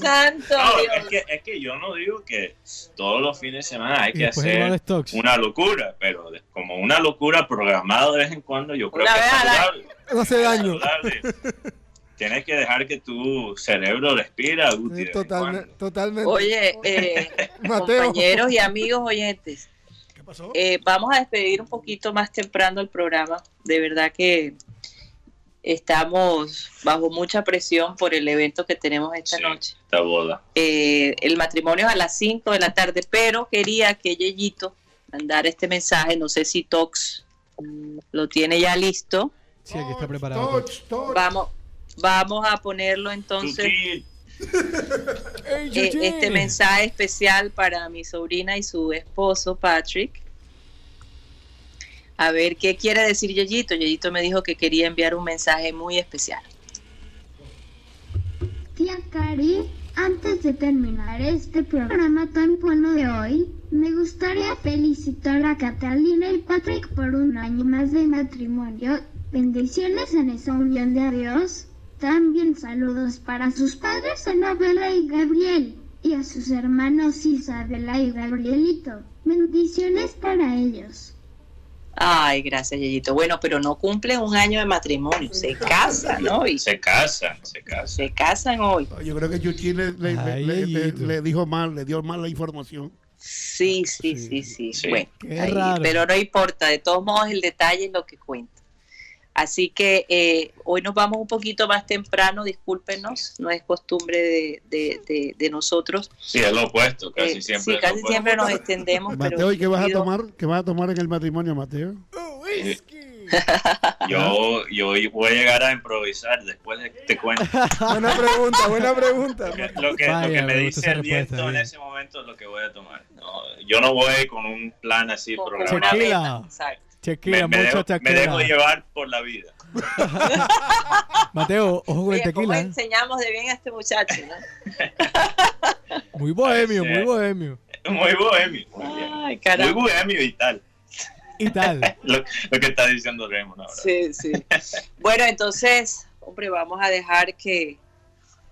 Santo No, Dios. es que, es que yo no digo que todos los fines de semana hay que hacer una locura, pero como una locura programada de vez en cuando, yo creo Una que es saludable. No hace daño. Saludable. Tienes que dejar que tu cerebro respira, Guti. Totalmente. Oye, eh, compañeros y amigos oyentes, ¿Qué pasó? eh, vamos a despedir un poquito más temprano el programa. De verdad que estamos bajo mucha presión por el evento que tenemos esta Sí, noche. Esta boda. Eh, el matrimonio es a las 5 de la tarde, pero quería que Yeyito mandara este mensaje. No sé si Tox lo tiene ya listo. Sí, aquí está preparado. Touch, touch. Vamos, vamos a ponerlo entonces. Eh, este mensaje especial para mi sobrina y su esposo Patrick. A ver qué quiere decir Yeyito. Yeyito me dijo que quería enviar un mensaje muy especial. Tía Cari, antes de terminar este programa tan bueno de hoy, me gustaría felicitar a Catalina y Patrick por un año más de matrimonio. Bendiciones en esa unión de Dios. También saludos para sus padres Anabela y Gabriel y a sus hermanos Isabela y Gabrielito. Bendiciones para ellos. Ay, gracias Yeyito. Bueno, pero no cumplen un año de matrimonio. Se casan hoy. se casan, se casan. Se casan hoy. Yo creo que Yuki le, le- Ay, le- le- Yeyito. le dijo mal, le dio mal la información. Sí, sí, sí, sí. Sí. Bueno, Qué ahí, raro. pero no importa. De todos modos, el detalle es lo que cuenta. Así que eh, hoy nos vamos un poquito más temprano, discúlpenos, no es costumbre de, de- de- de nosotros. Sí, es lo opuesto, casi Eh, siempre. sí, lo casi opuesto. siempre nos extendemos. pero Mateo, ¿y qué vas a tomar? ¿Qué vas a tomar en el matrimonio, Mateo? Yo, yo voy a llegar a improvisar después de que te cuento. Buena pregunta, buena pregunta. Lo que, lo que Vaya, me me dice el viento en ese momento es lo que voy a tomar. No, yo no voy con un plan así programado. exacto. Tequila, me, me mucha dejo, me dejo tequila. llevar por la vida. Mateo, ojo con el Oye, ¿cómo tequila. ¿eh? enseñamos de bien a este muchacho? ¿no? Muy bohemio, muy bohemio. Muy bohemio. Muy, bien. Ay, muy bohemio y tal. Y tal. Lo, lo que está diciendo Raymond ahora. Sí, sí. Bueno, entonces, hombre, vamos a dejar que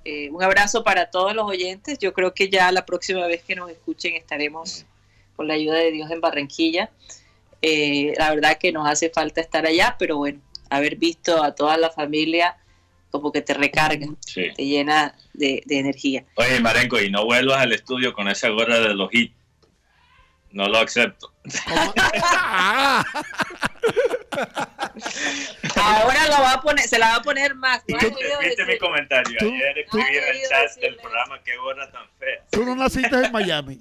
eh, un abrazo para todos los oyentes. Yo creo que ya la próxima vez que nos escuchen estaremos con la ayuda de Dios en Barranquilla. Eh, la verdad que nos hace falta estar allá, pero bueno, haber visto a toda la familia como que te recarga, Sí. te llena de, de energía. Oye, Marenco, y no vuelvas al estudio con esa gorra de los hits. No lo acepto. Ahora lo va a poner, se la va a poner más. ¿no? ¿Viste, mi comentario? tú- Ayer escribí en el chat decirle del programa qué gorra tan fea. Tú no naciste en Miami.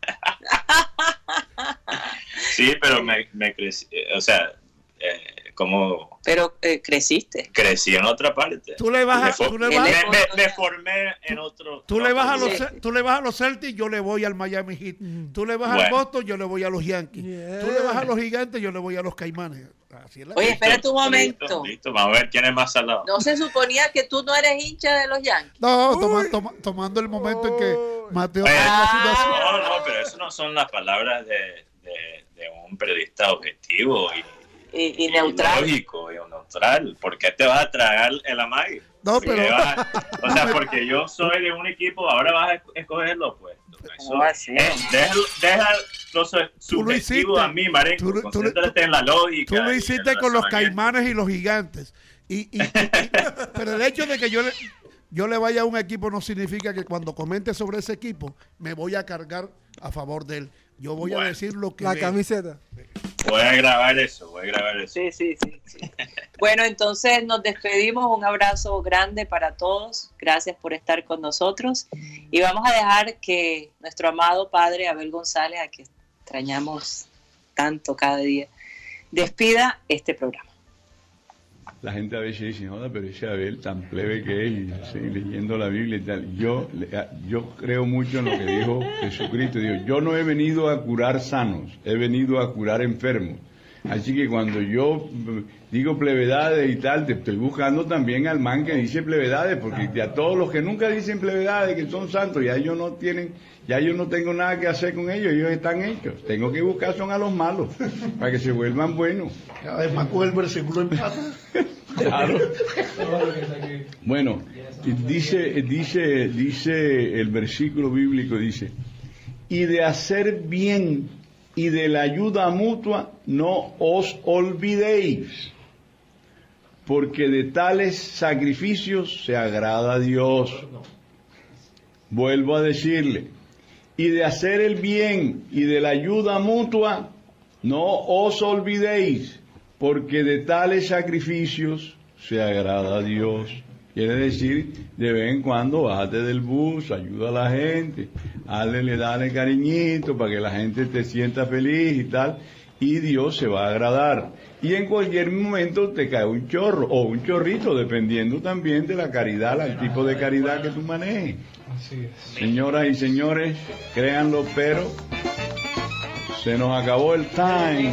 Sí, pero me, me crecí, eh, o sea, eh, como Pero eh, creciste. crecí en otra parte. Tú le vas a, Me tú le vas, me, es- me- me formé en otro. tú le vas a los, Sí. tú le vas a los Celtics, yo le voy al Miami Heat. Tú le vas al Bueno. Boston, yo le voy a los Yankees. Yeah. Tú le vas a los Gigantes, yo le voy a los Caimanes. Así es la Oye, cosa. espérate un momento. Listo, listo, vamos a ver quién es más salado. ¿No se suponía que tú no eres hincha de los Yankees? No, toma- toma- tomando el momento en que. Mateo Oye, está en la Ah. situación. No, no, pero eso no son las palabras de, de- de un periodista objetivo y, Y, y neutral. lógico y neutral. ¿Por qué te vas a tragar el amague? No, ¿Por qué pero- a- o sea, porque yo soy de un equipo, ahora vas a escoger lo opuesto. Eso, ¿Cómo así? eh, deja, deja lo su- Tú lo subjetivo a mí, Marenco. Tú lo- tú Concéntrate en la lógica. Tú lo hiciste con los. Caimanes y los Gigantes. Y, y- y- y- pero el hecho de que yo le, yo le vaya a un equipo no significa que cuando comente sobre ese equipo me voy a cargar a favor de él. Yo voy a decir lo que La veo. camiseta. Voy a grabar eso, voy a grabar eso. Sí, sí, sí, sí. Bueno, entonces nos despedimos. Un abrazo grande para todos. Gracias por estar con nosotros. Y vamos a dejar que nuestro amado padre Abel González, a que extrañamos tanto cada día, despida este programa. La gente a veces dice, joda, pero ese Abel tan plebe que es, y leyendo la Biblia y tal. Yo, yo creo mucho en lo que dijo Jesucristo. Dijo, yo no he venido a curar sanos, he venido a curar enfermos. Así que cuando yo mm, digo plevedades y tal, te estoy buscando también al man que dice plevedades, porque a todos los que nunca dicen plevedades, que son santos, ya ellos no tienen, ya yo no tengo nada que hacer con ellos, ellos están hechos. Tengo que buscar son a los malos, para que se vuelvan buenos. Además, con el versículo empata. Claro. Bueno, dice, dice, dice el versículo bíblico, dice, y de hacer bien y de la ayuda mutua no os olvidéis, porque de tales sacrificios se agrada a Dios. Vuelvo a decirle, y de hacer el bien y de la ayuda mutua no os olvidéis, porque de tales sacrificios se agrada a Dios. Quiere decir, de vez en cuando bájate del bus, ayuda a la gente, hazle, le dale cariñito para que la gente te sienta feliz y tal, y Dios se va a agradar. Y en cualquier momento te cae un chorro o un chorrito, dependiendo también de la caridad, el tipo de caridad que tú manejes. Señoras y señores, créanlo, pero se nos acabó el time.